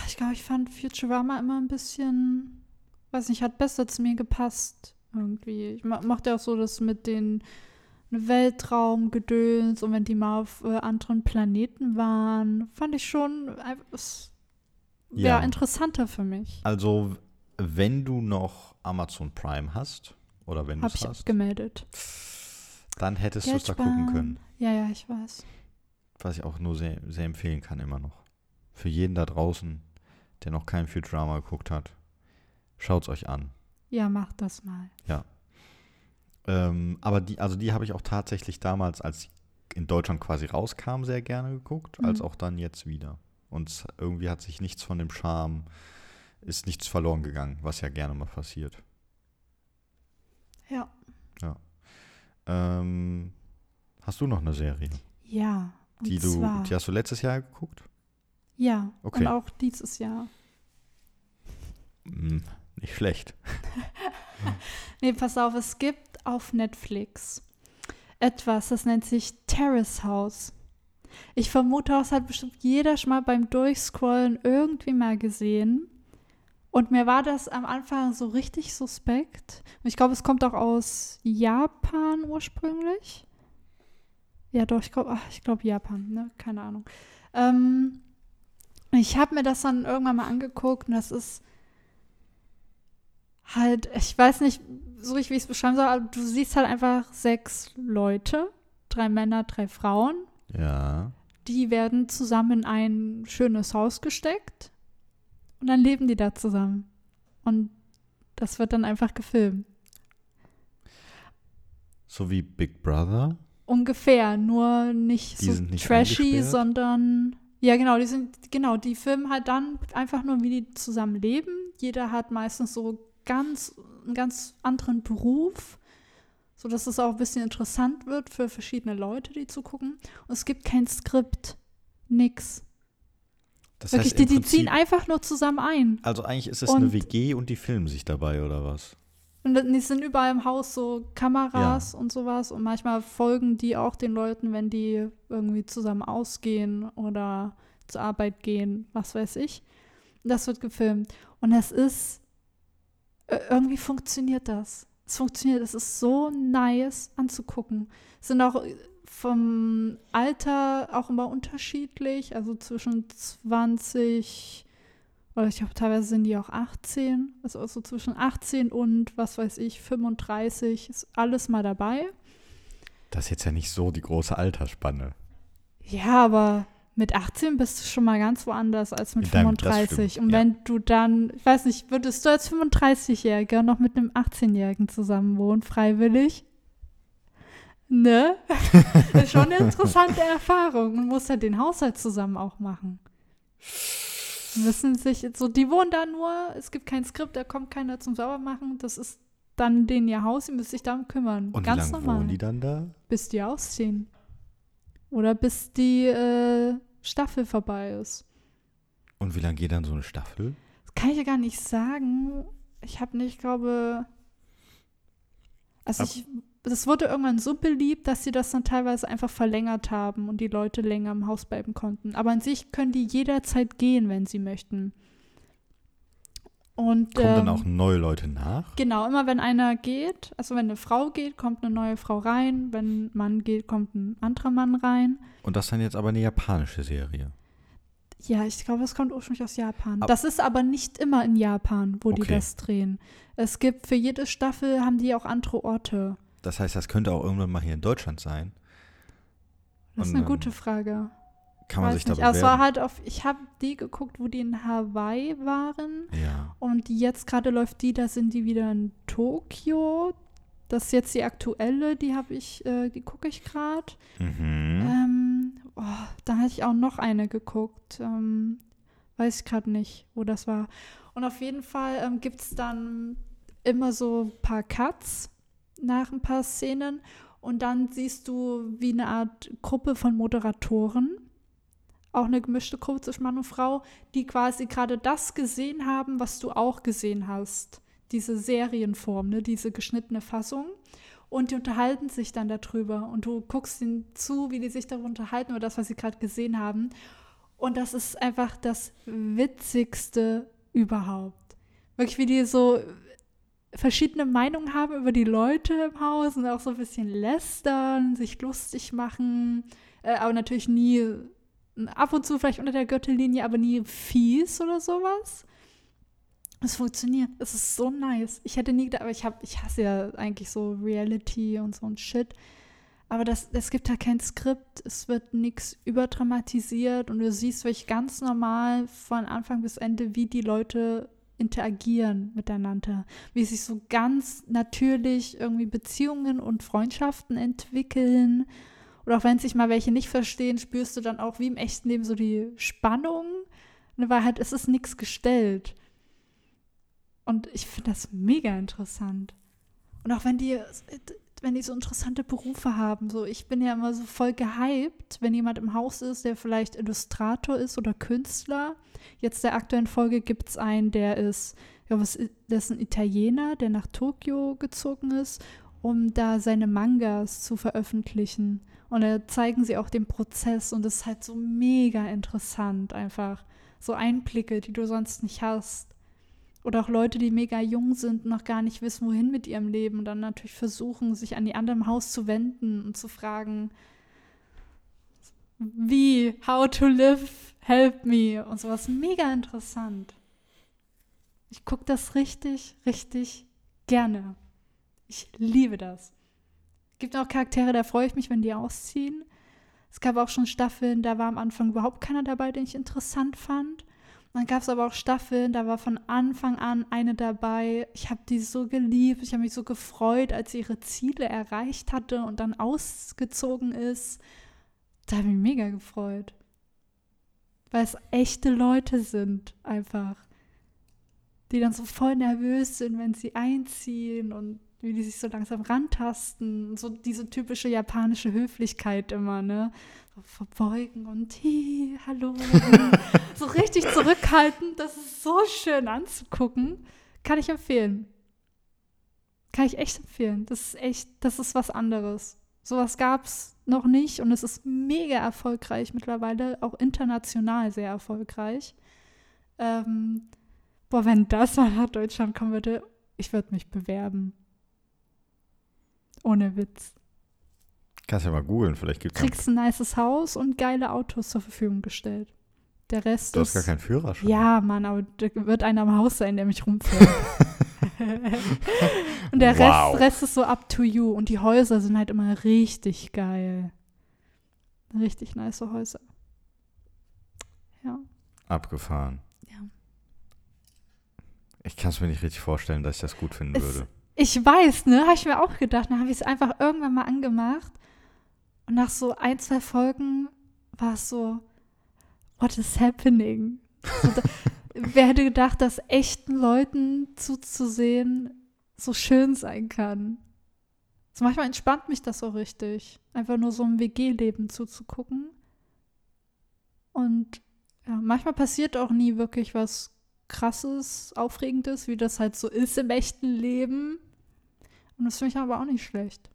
ich glaube, ich fand Futurama immer ein bisschen, weiß nicht, hat besser zu mir gepasst irgendwie. Ich mochte auch so das mit den Weltraumgedöns und wenn die mal auf äh, anderen Planeten waren, fand ich schon, äh, Ja. interessanter für mich. Also, wenn du noch Amazon Prime hast, oder wenn du es ich hast, abgemeldet. dann hättest du es da gucken können. Ja, ja, ich weiß. Was ich auch nur sehr, sehr empfehlen kann, immer noch. Für jeden da draußen, der noch kein Futurama geguckt hat, schaut es euch an. Ja, mach das mal. Ähm, aber die, also die habe ich auch tatsächlich damals, als in Deutschland quasi rauskam, sehr gerne geguckt, als Mhm. auch dann jetzt wieder. Und irgendwie hat sich nichts von dem Charme, ist nichts verloren gegangen, was ja gerne mal passiert. Ja. Ähm, Hast du noch eine Serie? Ja. Die, du, zwar, die hast du letztes Jahr geguckt? ja. Okay. Und auch dieses Jahr. Hm, nicht schlecht. Nee, pass auf, es gibt auf Netflix etwas, das nennt sich Terrace House. Ich vermute, das hat bestimmt jeder schon mal beim Durchscrollen irgendwie mal gesehen. Und mir war das am Anfang so richtig suspekt. Und ich glaube, es kommt auch aus Japan ursprünglich. Ja, doch, ich glaube, ich glaube Japan, ne? Keine Ahnung. Ähm, ich habe mir das dann irgendwann mal angeguckt und das ist halt, ich weiß nicht so richtig, wie ich es beschreiben soll, aber du siehst halt einfach sechs Leute, drei Männer, drei Frauen. Ja. Die werden zusammen in ein schönes Haus gesteckt und dann leben die da zusammen. Und das wird dann einfach gefilmt. So wie Big Brother. Ungefähr, nur nicht Die so sind nicht trashy, sondern ja genau, die sind genau, die filmen halt dann einfach nur, wie die zusammen leben. Jeder hat meistens so ganz einen ganz anderen Beruf, so dass es auch ein bisschen interessant wird für verschiedene Leute, die zugucken. Und es gibt kein Skript, nix. Das Wirklich, heißt die, die Prinzip, ziehen einfach nur zusammen ein. Also eigentlich ist es Und- eine WG und die filmen sich dabei, oder was? Und es sind überall im Haus so Kameras und sowas. Und manchmal folgen die auch den Leuten, wenn die irgendwie zusammen ausgehen oder zur Arbeit gehen, was weiß ich. Das wird gefilmt. Und es ist, äh, irgendwie funktioniert das. Es funktioniert, es ist so nice anzugucken. Es sind auch vom Alter auch immer unterschiedlich, also zwischen 20, oder ich glaube teilweise sind die auch 18, also so zwischen 18 und was weiß ich, 35 ist alles mal dabei. Das ist jetzt ja nicht so die große Altersspanne. Ja, aber mit 18 bist du schon mal ganz woanders als mit In deinem- das 35. stimmt, Und ja. wenn du dann, ich weiß nicht, würdest du als 35-Jähriger noch mit einem 18-Jährigen zusammenwohnen, freiwillig? Ne? ist schon eine interessante Erfahrung und musst halt den Haushalt zusammen auch machen. Müssen sich, so, die wohnen da nur, es gibt kein Skript, da kommt keiner zum Saubermachen, das ist dann denen ihr Haus, die müssen sich darum kümmern. Und Ganz wie lange normal wohnen die dann da? bis die ausziehen. Oder bis die äh, Staffel vorbei ist. Und wie lange geht dann so eine Staffel? Das kann ich ja gar nicht sagen. Ich habe nicht, glaube. Also Ab- ich, das wurde irgendwann so beliebt, dass sie das dann teilweise einfach verlängert haben und die Leute länger im Haus bleiben konnten. Aber an sich können die jederzeit gehen, wenn sie möchten. Und Kommen dann ähm, auch neue Leute nach? Genau, immer wenn einer geht, also wenn eine Frau geht, kommt eine neue Frau rein, wenn ein Mann geht, kommt ein anderer Mann rein. Und das ist dann jetzt aber eine japanische Serie. Ja, ich glaube, es kommt ursprünglich aus Japan. Ab- das ist aber nicht immer in Japan, wo die Okay. das drehen. Es gibt für jede Staffel haben die auch andere Orte. Das heißt, das könnte auch irgendwann mal hier in Deutschland sein. Das ist eine gute Frage. Kann man Weiß sich da nicht. Bewerben? halt auf, ich habe die geguckt, wo die in Hawaii waren. Ja. Und jetzt gerade läuft die, da sind die wieder in Tokio. Das ist jetzt die aktuelle, die habe ich, äh, die gucke ich gerade. Mhm. Ähm, oh, da hatte ich auch noch eine geguckt. Ähm, weiß ich gerade nicht, wo das war. Und auf jeden Fall ähm, gibt es dann immer so ein paar Cuts nach ein paar Szenen. Und dann siehst du wie eine Art Gruppe von Moderatoren, auch eine gemischte Gruppe zwischen Mann und Frau, die quasi gerade das gesehen haben, was du auch gesehen hast. Diese Serienform, ne? diese geschnittene Fassung. Und die unterhalten sich dann darüber. Und du guckst ihnen zu, wie die sich darüber unterhalten über das, was sie gerade gesehen haben. Und das ist einfach das Witzigste überhaupt. Wirklich, wie die so verschiedene Meinungen haben über die Leute im Haus und auch so ein bisschen lästern, sich lustig machen, äh, aber natürlich nie ab und zu vielleicht unter der Gürtellinie, aber nie fies oder sowas. Es funktioniert. Es ist so nice. Ich hätte nie gedacht, aber ich habe, ich hasse ja eigentlich so Reality und so ein Shit. Aber das, es gibt da kein Skript, es wird nichts überdramatisiert und du siehst wirklich ganz normal von Anfang bis Ende, wie die Leute interagieren miteinander, wie sich so ganz natürlich irgendwie Beziehungen und Freundschaften entwickeln. Oder auch wenn sich mal welche nicht verstehen, spürst du dann auch wie im echten Leben so die Spannung. Ne, Weil halt, es ist nichts gestellt. Und ich finde das mega interessant. Und auch wenn die, wenn die so interessante Berufe haben. So, ich bin ja immer so voll gehypt, wenn jemand im Haus ist, der vielleicht Illustrator ist oder Künstler. Jetzt der aktuellen Folge gibt es einen, der ist, ja, was, der ist ein Italiener, der nach Tokio gezogen ist, um da seine Mangas zu veröffentlichen. Und da zeigen sie auch den Prozess und es ist halt so mega interessant einfach. So Einblicke, die du sonst nicht hast. Oder auch Leute, die mega jung sind und noch gar nicht wissen, wohin mit ihrem Leben und dann natürlich versuchen, sich an die anderen im Haus zu wenden und zu fragen, wie, how to live, help me und sowas. Mega interessant. Ich gucke das richtig, richtig gerne. Ich liebe das. Es gibt auch Charaktere, da freue ich mich, wenn die ausziehen. Es gab auch schon Staffeln, da war am Anfang überhaupt keiner dabei, den ich interessant fand. Dann gab es aber auch Staffeln, da war von Anfang an eine dabei. Ich habe die so geliebt, ich habe mich so gefreut, als sie ihre Ziele erreicht hatte und dann ausgezogen ist. Da habe ich mich mega gefreut. Weil es echte Leute sind, einfach. Die dann so voll nervös sind, wenn sie einziehen und wie die sich so langsam rantasten. So diese typische japanische Höflichkeit immer, ne? So verbeugen und hi, hallo. so richtig zurückhaltend. Das ist so schön anzugucken. Kann ich empfehlen. Kann ich echt empfehlen. Das ist echt, das ist was anderes. Sowas gab es noch nicht und es ist mega erfolgreich mittlerweile, auch international sehr erfolgreich. Ähm, boah, wenn das mal nach Deutschland kommen würde, ich würde mich bewerben. Ohne Witz. Kannst ja mal googeln, vielleicht gibt es. Kriegst ein nices Haus und geile Autos zur Verfügung gestellt. Der Rest Du ist. hast gar keinen Führerschein. Ja, Mann, aber da wird einer am Haus sein, der mich rumfährt. und der Wow. Rest, Rest ist so up to you. Und die Häuser sind halt immer richtig geil. Richtig nice Häuser. Ja. Abgefahren. Ja. Ich kann es mir nicht richtig vorstellen, dass ich das gut finden Es- würde. Ich weiß, ne? Habe ich mir auch gedacht. Dann habe ich es einfach irgendwann mal angemacht. Und nach so ein, zwei Folgen war es so, what is happening? So, wer hätte gedacht, dass echten Leuten zuzusehen so schön sein kann? So manchmal entspannt mich das so richtig. Einfach nur so im WG-Leben zuzugucken. Und ja, manchmal passiert auch nie wirklich was krasses, aufregendes, wie das halt so ist im echten Leben. Und das finde ich aber auch nicht schlecht.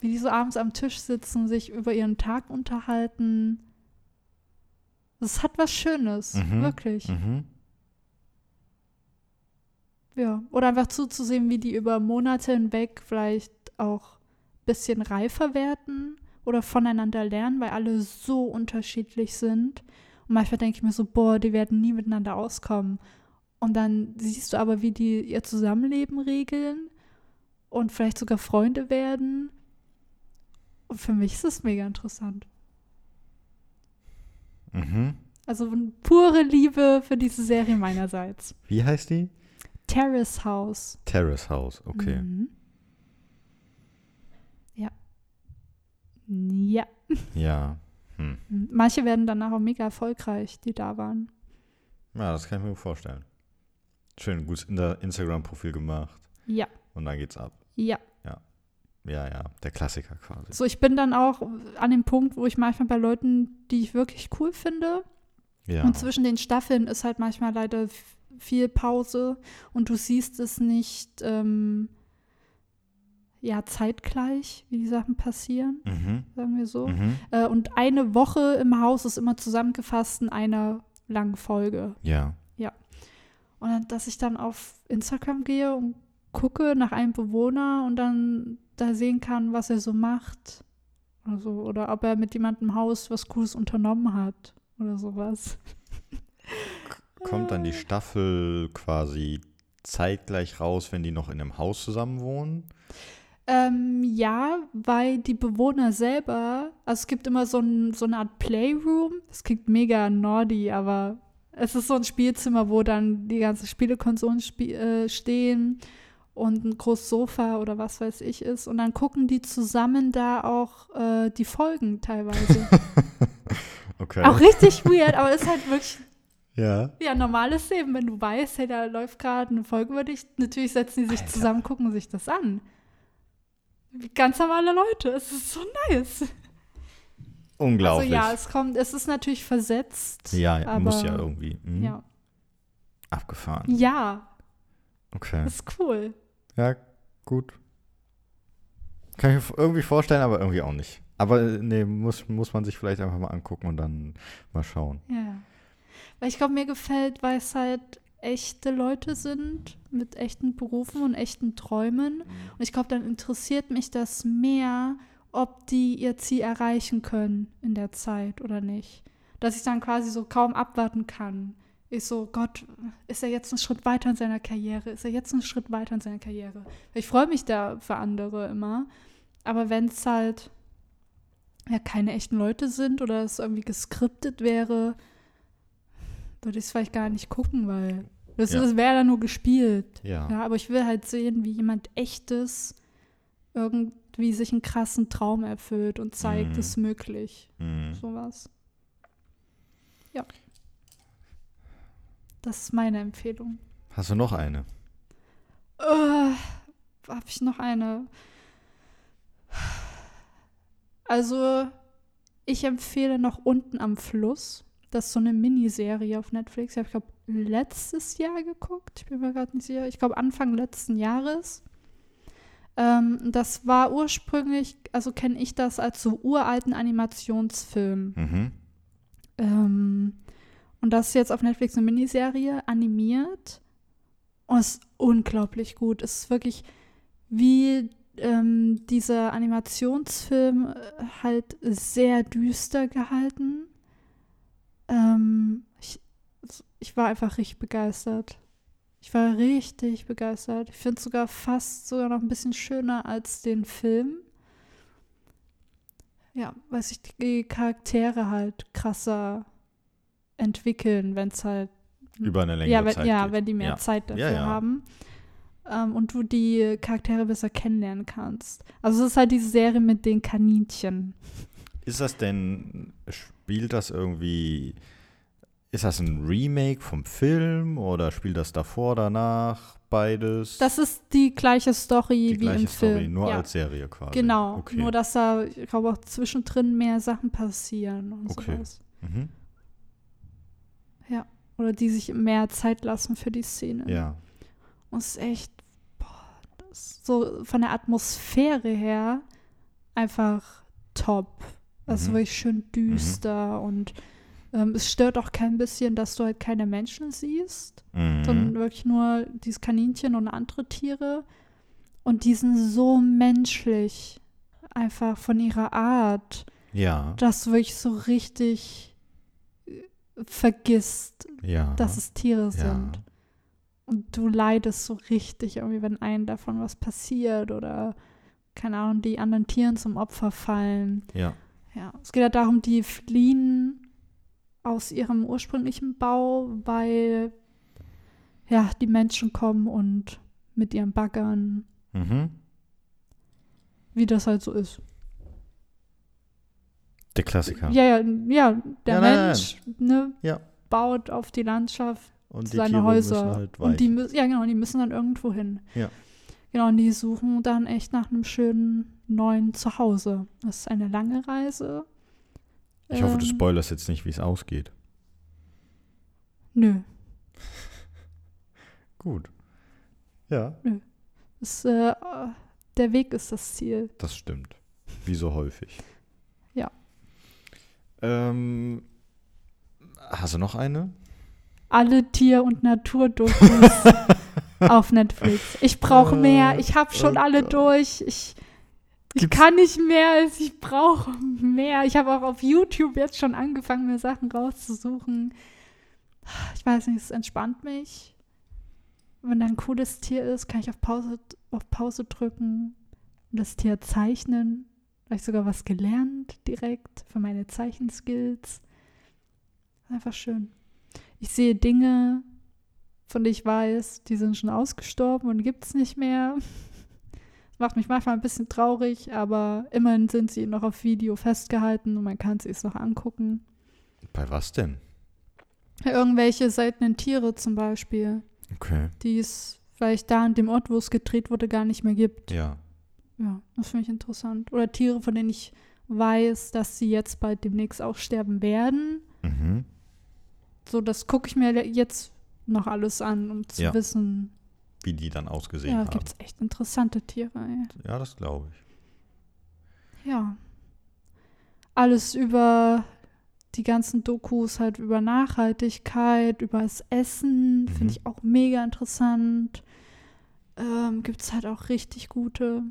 Wie die so abends am Tisch sitzen, sich über ihren Tag unterhalten. Das hat was Schönes, Mhm. wirklich. Mhm. Ja. Oder einfach zuzusehen, wie die über Monate hinweg vielleicht auch ein bisschen reifer werden oder voneinander lernen, weil alle so unterschiedlich sind. Und manchmal denke ich mir so, boah, die werden nie miteinander auskommen. Und dann siehst du aber, wie die ihr Zusammenleben regeln und vielleicht sogar Freunde werden. Und für mich ist das mega interessant. Mhm. Also pure Liebe für diese Serie meinerseits. Wie heißt die? Terrace House. Terrace House, okay. Mhm. Ja. Ja. Ja. Hm. Manche werden danach auch mega erfolgreich, die da waren. Ja, das kann ich mir gut vorstellen. Schön, gutes Instagram-Profil gemacht Ja. und dann geht's ab. Ja. Ja, ja, der Klassiker quasi. So, ich bin dann auch an dem Punkt, wo ich manchmal bei Leuten, die ich wirklich cool finde, Ja. und zwischen den Staffeln ist halt manchmal leider viel Pause und du siehst es nicht, ähm, ja, zeitgleich, wie die Sachen passieren, Mhm. sagen wir so. Mhm. Äh, und eine Woche im Haus ist immer zusammengefasst in einer langen Folge. Ja. Und dann, dass ich dann auf Instagram gehe und gucke nach einem Bewohner und dann da sehen kann, was er so macht. Oder, so. oder ob er mit jemandem im Haus was Cooles unternommen hat. Oder sowas. Kommt dann die Staffel quasi zeitgleich raus, wenn die noch in einem Haus zusammen wohnen? Ähm, ja, weil die Bewohner selber, also es gibt immer so, ein, so eine Art Playroom. Es klingt mega nerdy, aber es ist so ein Spielzimmer, wo dann die ganzen Spielekonsolen spie äh, stehen und ein großes Sofa oder was weiß ich ist. Und dann gucken die zusammen da auch äh, die Folgen teilweise. Okay. auch richtig weird, aber es ist halt wirklich Ja. Ja, normales Leben, wenn du weißt, hey, da läuft gerade eine Folge über dich, natürlich setzen die sich Alter. zusammen, gucken sich das an. Wie Ganz normale Leute, es ist so nice. Unglaublich. Also ja, es kommt, es ist natürlich versetzt. ja, aber, muss ja irgendwie. Hm? Ja. Abgefahren. ja, Okay. ist cool. Ja, gut. Kann ich mir irgendwie vorstellen, aber irgendwie auch nicht. Aber nee, muss, muss man sich vielleicht einfach mal angucken und dann mal schauen. Ja. Weil ich glaube, mir gefällt, weil es halt echte Leute sind mit echten Berufen und echten Träumen. Und ich glaube, dann interessiert mich das mehr, ob die ihr Ziel erreichen können in der Zeit oder nicht. Dass ich dann quasi so kaum abwarten kann. Ich so, Gott, ist er jetzt einen Schritt weiter in seiner Karriere? Ist er jetzt einen Schritt weiter in seiner Karriere? Ich freue mich da für andere immer. Aber wenn es halt ja keine echten Leute sind oder es irgendwie geskriptet wäre, würde ich es vielleicht gar nicht gucken, weil das, Ja. das wäre dann nur gespielt. Ja. Ja, aber ich will halt sehen, wie jemand echtes irgendwie sich einen krassen Traum erfüllt und zeigt, Mhm. es ist möglich. Mhm. Sowas. Ja. Das ist meine Empfehlung. Hast du noch eine? Äh, Habe ich noch eine? Also, ich empfehle noch unten am Fluss. Das ist so eine Miniserie auf Netflix. Habe ich, glaube letztes Jahr geguckt. Ich bin mir gerade nicht sicher. Ich glaube, Anfang letzten Jahres. Ähm, das war ursprünglich, also kenne ich das als so uralten Animationsfilm. Mhm. Ähm, und das ist jetzt auf Netflix eine Miniserie, animiert. Und es ist unglaublich gut. Es ist wirklich wie ähm, dieser Animationsfilm äh, halt sehr düster gehalten. Ähm, ich, ich war einfach richtig begeistert. Ich war richtig begeistert. Ich finde es sogar fast sogar noch ein bisschen schöner als den Film. Ja, weil sich die Charaktere halt krasser entwickeln, wenn es halt Über eine längere ja, wenn, Zeit. ja, geht. wenn die mehr Ja. Zeit dafür Ja, haben. Ähm, und du die Charaktere besser kennenlernen kannst. Also es ist halt diese Serie mit den Kaninchen. Ist das denn, spielt das irgendwie, ist das ein Remake vom Film oder spielt das davor, danach, beides? Das ist die gleiche Story die wie gleiche im Film. Story, nur ja. als Serie quasi. Genau, Okay. nur dass da, ich glaube, auch zwischendrin mehr Sachen passieren und Okay. sowas. Mhm. Oder die sich mehr Zeit lassen für die Szene. Ja. Und es ist echt, boah, ist so von der Atmosphäre her einfach top. Also Mhm. wirklich schön düster und ähm, es stört auch kein bisschen, dass du halt keine Menschen siehst, sondern Mhm. wirklich nur dieses Kaninchen und andere Tiere. Und die sind so menschlich, einfach von ihrer Art, Ja. dass du wirklich so richtig äh, vergisst, Ja. dass es Tiere ja. sind. Und du leidest so richtig irgendwie, wenn einem davon was passiert oder, keine Ahnung, die anderen Tieren zum Opfer fallen. Ja. Ja, es geht ja darum, die fliehen aus ihrem ursprünglichen Bau, weil ja, die Menschen kommen und mit ihren Baggern, Mhm. wie das halt so ist. Der Klassiker. Ja, ja, ja der Ja, nein, nein, Mensch Ne, Ja. baut auf die Landschaft Und seine Häuser. halt und die müssen, ja genau, die müssen dann irgendwo hin. Ja. Genau, und die suchen dann echt nach einem schönen neuen Zuhause. Das ist eine lange Reise. Ich hoffe, du Ähm, spoilerst jetzt nicht, wie es ausgeht. Nö. Gut. Ja, Es, äh, der Weg ist das Ziel. das stimmt. Wie so häufig. Ja. Ähm, hast du noch eine? Alle Tier- und Naturdokus auf Netflix. Ich brauche Äh, mehr. Ich habe schon oh alle Gott. durch. Ich, ich kann nicht mehr, ich brauche mehr. Ich habe auch auf YouTube jetzt schon angefangen, mir Sachen rauszusuchen. Ich weiß nicht, es entspannt mich. Wenn da ein cooles Tier ist, kann ich auf Pause, auf Pause drücken und das Tier zeichnen. Vielleicht sogar was gelernt direkt für meine Zeichenskills. Einfach schön. Ich sehe Dinge, von denen ich weiß, die sind schon ausgestorben und gibt es nicht mehr. Das macht mich manchmal ein bisschen traurig, aber immerhin sind sie noch auf Video festgehalten und man kann sie es noch angucken. Bei was denn? Irgendwelche seltenen Tiere zum Beispiel, Okay. die es vielleicht da an dem Ort, wo es gedreht wurde, gar nicht mehr gibt. Ja. Ja, das finde ich interessant. Oder Tiere, von denen ich weiß, dass sie jetzt bald demnächst auch sterben werden. Mhm. So, das gucke ich mir jetzt noch alles an, um zu Ja. wissen. Wie die dann ausgesehen Ja, haben. gibt es echt interessante Tiere. Ey. Ja, das glaube ich. Ja. Alles über die ganzen Dokus, halt über Nachhaltigkeit, über das Essen, Mhm. finde ich auch mega interessant. Ähm, Gibt es halt auch richtig gute.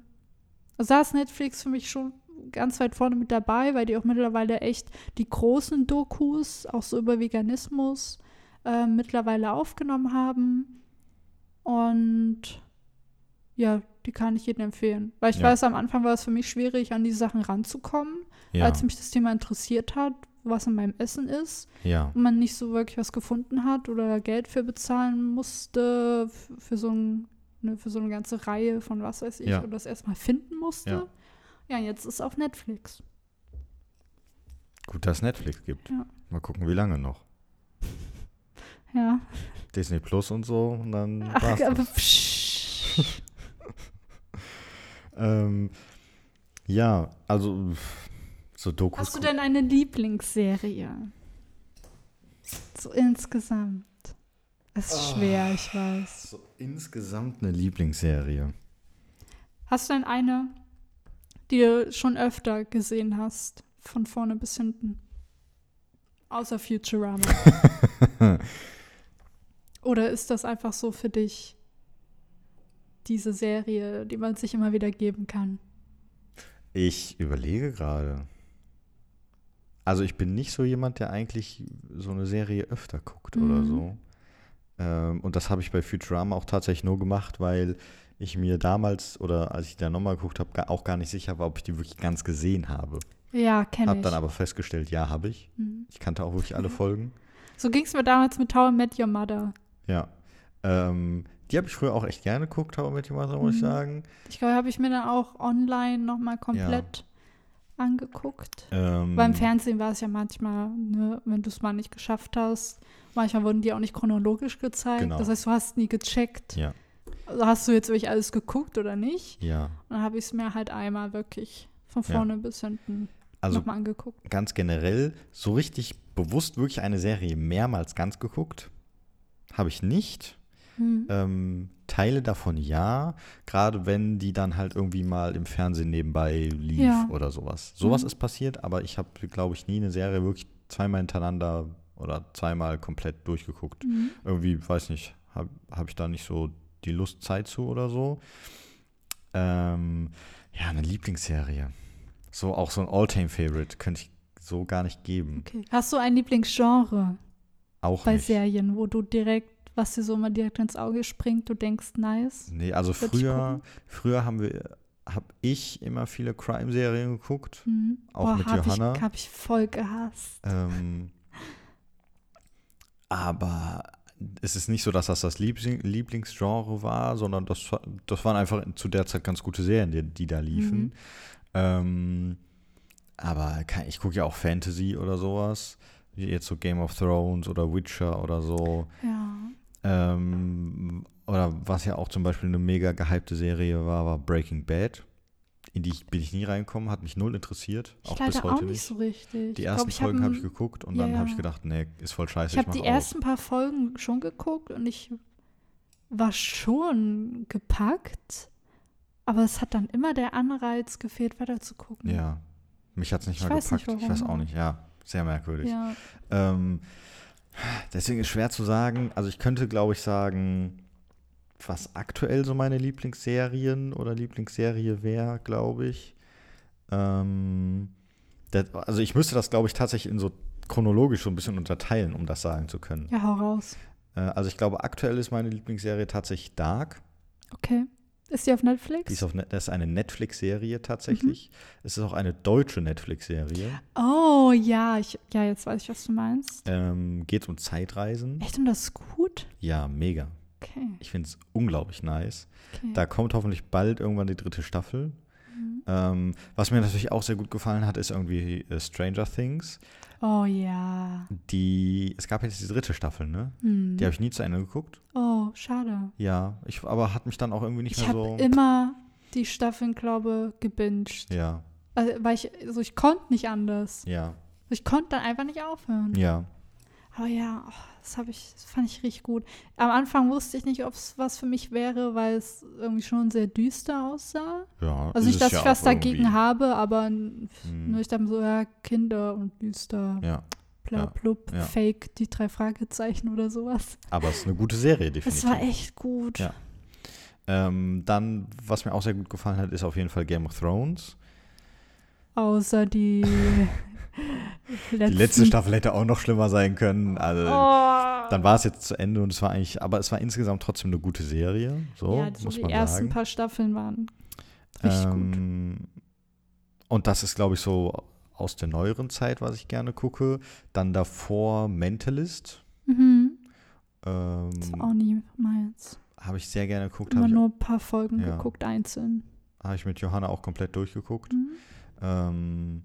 Also da ist Netflix für mich schon ganz weit vorne mit dabei, weil die auch mittlerweile echt die großen Dokus, auch so über Veganismus, ähm, mittlerweile aufgenommen haben. Und ja, die kann ich jedem empfehlen. Weil ich Ja. weiß, am Anfang war es für mich schwierig, an die Sachen ranzukommen, Ja. als mich das Thema interessiert hat, was in meinem Essen ist ja. und man nicht so wirklich was gefunden hat oder Geld für bezahlen musste, für so, ein, ne, für so eine ganze Reihe von was weiß ich, Ja. und das erstmal finden musste. Ja. Ja, jetzt ist es auf Netflix. Gut, dass es Netflix gibt. Ja. Mal gucken, wie lange noch. Ja. Disney Plus und so und dann Ach, war's aber das. Ähm, ja, also so Dokus. Hast du denn eine Lieblingsserie? So insgesamt. Es ist schwer, ich weiß. so insgesamt eine Lieblingsserie? Hast du denn eine, die du schon öfter gesehen hast? Von vorne bis hinten. Außer Futurama. Oder ist das einfach so für dich diese Serie, die man sich immer wieder geben kann? Ich überlege gerade. Also ich bin nicht so jemand, der eigentlich so eine Serie öfter guckt oder Mhm. so. Ähm, und das habe ich bei Futurama auch tatsächlich nur gemacht, weil ich mir damals oder als ich da nochmal geguckt habe, auch gar nicht sicher war, ob ich die wirklich ganz gesehen habe. Ja, kenne Habe ich. dann aber festgestellt, ja, habe ich. Mhm. Ich kannte auch wirklich alle Folgen. So ging es mir damals mit How I Met Your Mother. Ja. Ähm, die habe ich früher auch echt gerne geguckt, aber mit jemandem, muss ich Mhm. sagen. Ich glaube, habe ich mir dann auch online nochmal komplett angeguckt. Ähm, Beim Fernsehen war es ja manchmal, ne, wenn du es mal nicht geschafft hast. Manchmal wurden die auch nicht chronologisch gezeigt. Genau. Das heißt, du hast nie gecheckt. Ja, Also hast du jetzt wirklich alles geguckt oder nicht? ja. Und dann habe ich es mir halt einmal wirklich von Ja. vorne bis hinten Also nochmal angeguckt. ganz generell so richtig bewusst wirklich eine Serie mehrmals ganz geguckt. Habe ich nicht. Hm. Ähm, Teile davon ja, gerade wenn die dann halt irgendwie mal im Fernsehen nebenbei lief Ja. oder sowas. Sowas Mhm. ist passiert, aber ich habe, glaube ich, nie eine Serie wirklich zweimal hintereinander oder zweimal komplett durchgeguckt. Mhm. Irgendwie, weiß nicht, habe hab ich da nicht so die Lust, Zeit zu oder so. Ähm, ja, eine Lieblingsserie. So auch so ein All-Time-Favorite könnte ich so gar nicht geben. Okay. Hast du ein Lieblingsgenre Auch bei nicht. Serien, wo du direkt, was dir so mal direkt ins Auge springt, du denkst, nice? Nee, also früher, früher haben wir, habe ich immer viele Crime-Serien geguckt. Mhm. Auch mit hab Johanna. Ich, hab ich voll gehasst. Ähm, aber es ist nicht so, dass das das Liebling Lieblingsgenre war, sondern das, das waren einfach zu der Zeit ganz gute Serien, die, die da liefen. Mhm. Ähm, aber kein, ich gucke ja auch Fantasy oder sowas. Jetzt so Game of Thrones oder Witcher oder so. Ja. Ähm, oder was ja auch zum Beispiel eine mega gehypte Serie war, war Breaking Bad. In die bin ich nie reingekommen, hat mich null interessiert. Ich auch bis heute auch nicht nicht. so richtig. Die Ich ersten glaub, Folgen habe ich geguckt und Ja, dann habe ich gedacht, nee, ist voll scheiße. Ich habe die aus. ersten paar Folgen schon geguckt und ich war schon gepackt, aber es hat dann immer der Anreiz gefehlt, weiter zu gucken. Ja, mich hat es nicht Ich mal weiß nicht, gepackt. ich weiß auch nicht, ja. Sehr merkwürdig. Ja. Ähm, deswegen ist schwer zu sagen. Also ich könnte, glaube ich, sagen, was aktuell so meine Lieblingsserien oder Lieblingsserie wäre, glaube ich. Ähm, das, also ich müsste das, glaube ich, tatsächlich in so chronologisch so ein bisschen unterteilen, um das sagen zu können. ja, hau raus. Äh, also ich glaube, aktuell ist meine Lieblingsserie tatsächlich Dark. Okay. Ist die auf Netflix? Die ist auf Net das ist eine Netflix-Serie tatsächlich. Es ist auch eine deutsche Netflix-Serie. oh, ja, ich, ja, jetzt weiß ich, was du meinst. Ähm, Geht um Zeitreisen. Echt, und das ist gut? Ja, mega. Okay. Ich finde es unglaublich nice. okay. Da kommt hoffentlich bald irgendwann die dritte Staffel. Ähm, was mir natürlich auch sehr gut gefallen hat, ist irgendwie äh, Stranger Things. Oh ja. Die, es gab jetzt die dritte Staffel, ne? Hm. Die habe ich nie zu Ende geguckt. Oh, schade. Ja, ich, aber hat mich dann auch irgendwie nicht Ich mehr habe so. immer die Staffeln, glaube gebinged. Ja, Also, weil ich, also ich konnte nicht anders. ja, Ich konnte dann einfach nicht aufhören. ja. Aber ja, oh, das habe ich, das fand ich richtig gut. Am Anfang wusste ich nicht, ob es was für mich wäre, weil es irgendwie schon sehr düster aussah. ja Also ist nicht, dass ja ich was dagegen irgendwie. habe, aber Hm. nur ich dann so, ja, Kinder und düster, Ja, bla blub, ja. Fake, die drei Fragezeichen oder sowas. aber es ist eine gute Serie, definitiv. Es war echt gut. Ja. Ähm, dann, was mir auch sehr gut gefallen hat, ist auf jeden Fall Game of Thrones. Außer die Die letzte Staffel hätte auch noch schlimmer sein können. Also, Oh. dann war es jetzt zu Ende und es war eigentlich, aber es war insgesamt trotzdem eine gute Serie. So, ja, so muss die man ersten sagen. paar Staffeln waren richtig gut. Ähm, und das ist, glaube ich, so aus der neueren Zeit, was ich gerne gucke. Dann davor Mentalist. Mhm. Ähm, Ist auch nie meins. habe ich sehr gerne geguckt. Immer Habe nur ein paar Folgen Ja. geguckt, einzeln. hab ich mit Johanna auch komplett durchgeguckt. Mhm. Ähm,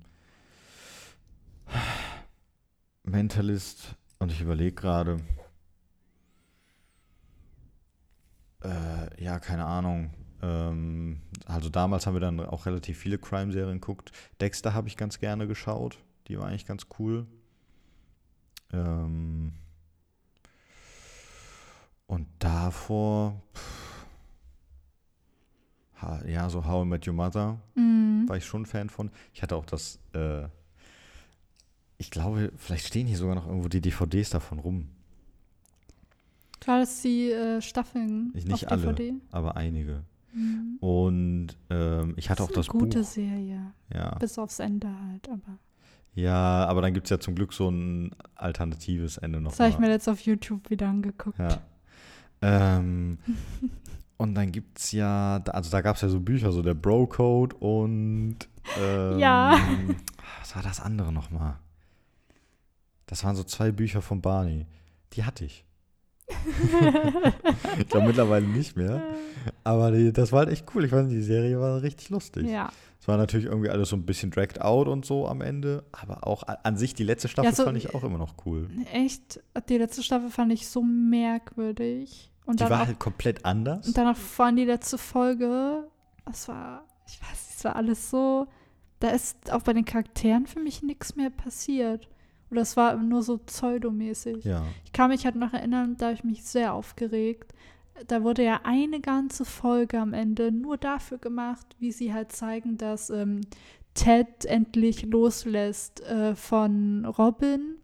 Mentalist. Und ich überlege gerade. Äh, ja, keine Ahnung. Ähm, also damals haben wir dann auch relativ viele Crime-Serien geguckt. Dexter habe ich ganz gerne geschaut. Die war eigentlich ganz cool. Ähm, und davor, pff, ja, so How I Met Your Mother Mhm. war ich schon Fan von. Ich hatte auch das, äh, ich glaube, vielleicht stehen hier sogar noch irgendwo die DVDs davon rum, War das die äh, Staffeln Ich nicht auf alle. DVD? aber einige. Mhm. Und ähm, ich hatte auch ist das eine gute Buch. Serie. Ja. Bis aufs Ende halt, aber. ja, aber dann gibt es ja zum Glück so ein alternatives Ende noch. Das habe ich mir jetzt auf YouTube wieder angeguckt. Ja. Ähm, und dann gibt es ja, also da gab es ja so Bücher, so der Bro-Code und ähm, Ja. Was war das andere nochmal? Das waren so zwei Bücher von Barney. Die hatte ich. ich glaube mittlerweile nicht mehr. Aber die, das war halt echt cool. Ich fand, die Serie war richtig lustig. ja. Es war natürlich irgendwie alles so ein bisschen dragged out und so am Ende. Aber auch an sich, die letzte Staffel Ja, so- fand ich auch immer noch cool. Echt, die letzte Staffel fand ich so merkwürdig. Und Die war auch, halt komplett anders. und dann auch vor allem die letzte Folge. Das war, ich weiß nicht, es war alles so. Da ist auch bei den Charakteren für mich nichts mehr passiert. Oder es war nur so pseudomäßig. ja. Ich kann mich halt noch erinnern, da habe ich mich sehr aufgeregt. Da wurde ja eine ganze Folge am Ende nur dafür gemacht, wie sie halt zeigen, dass ähm, Ted endlich loslässt äh, von Robin,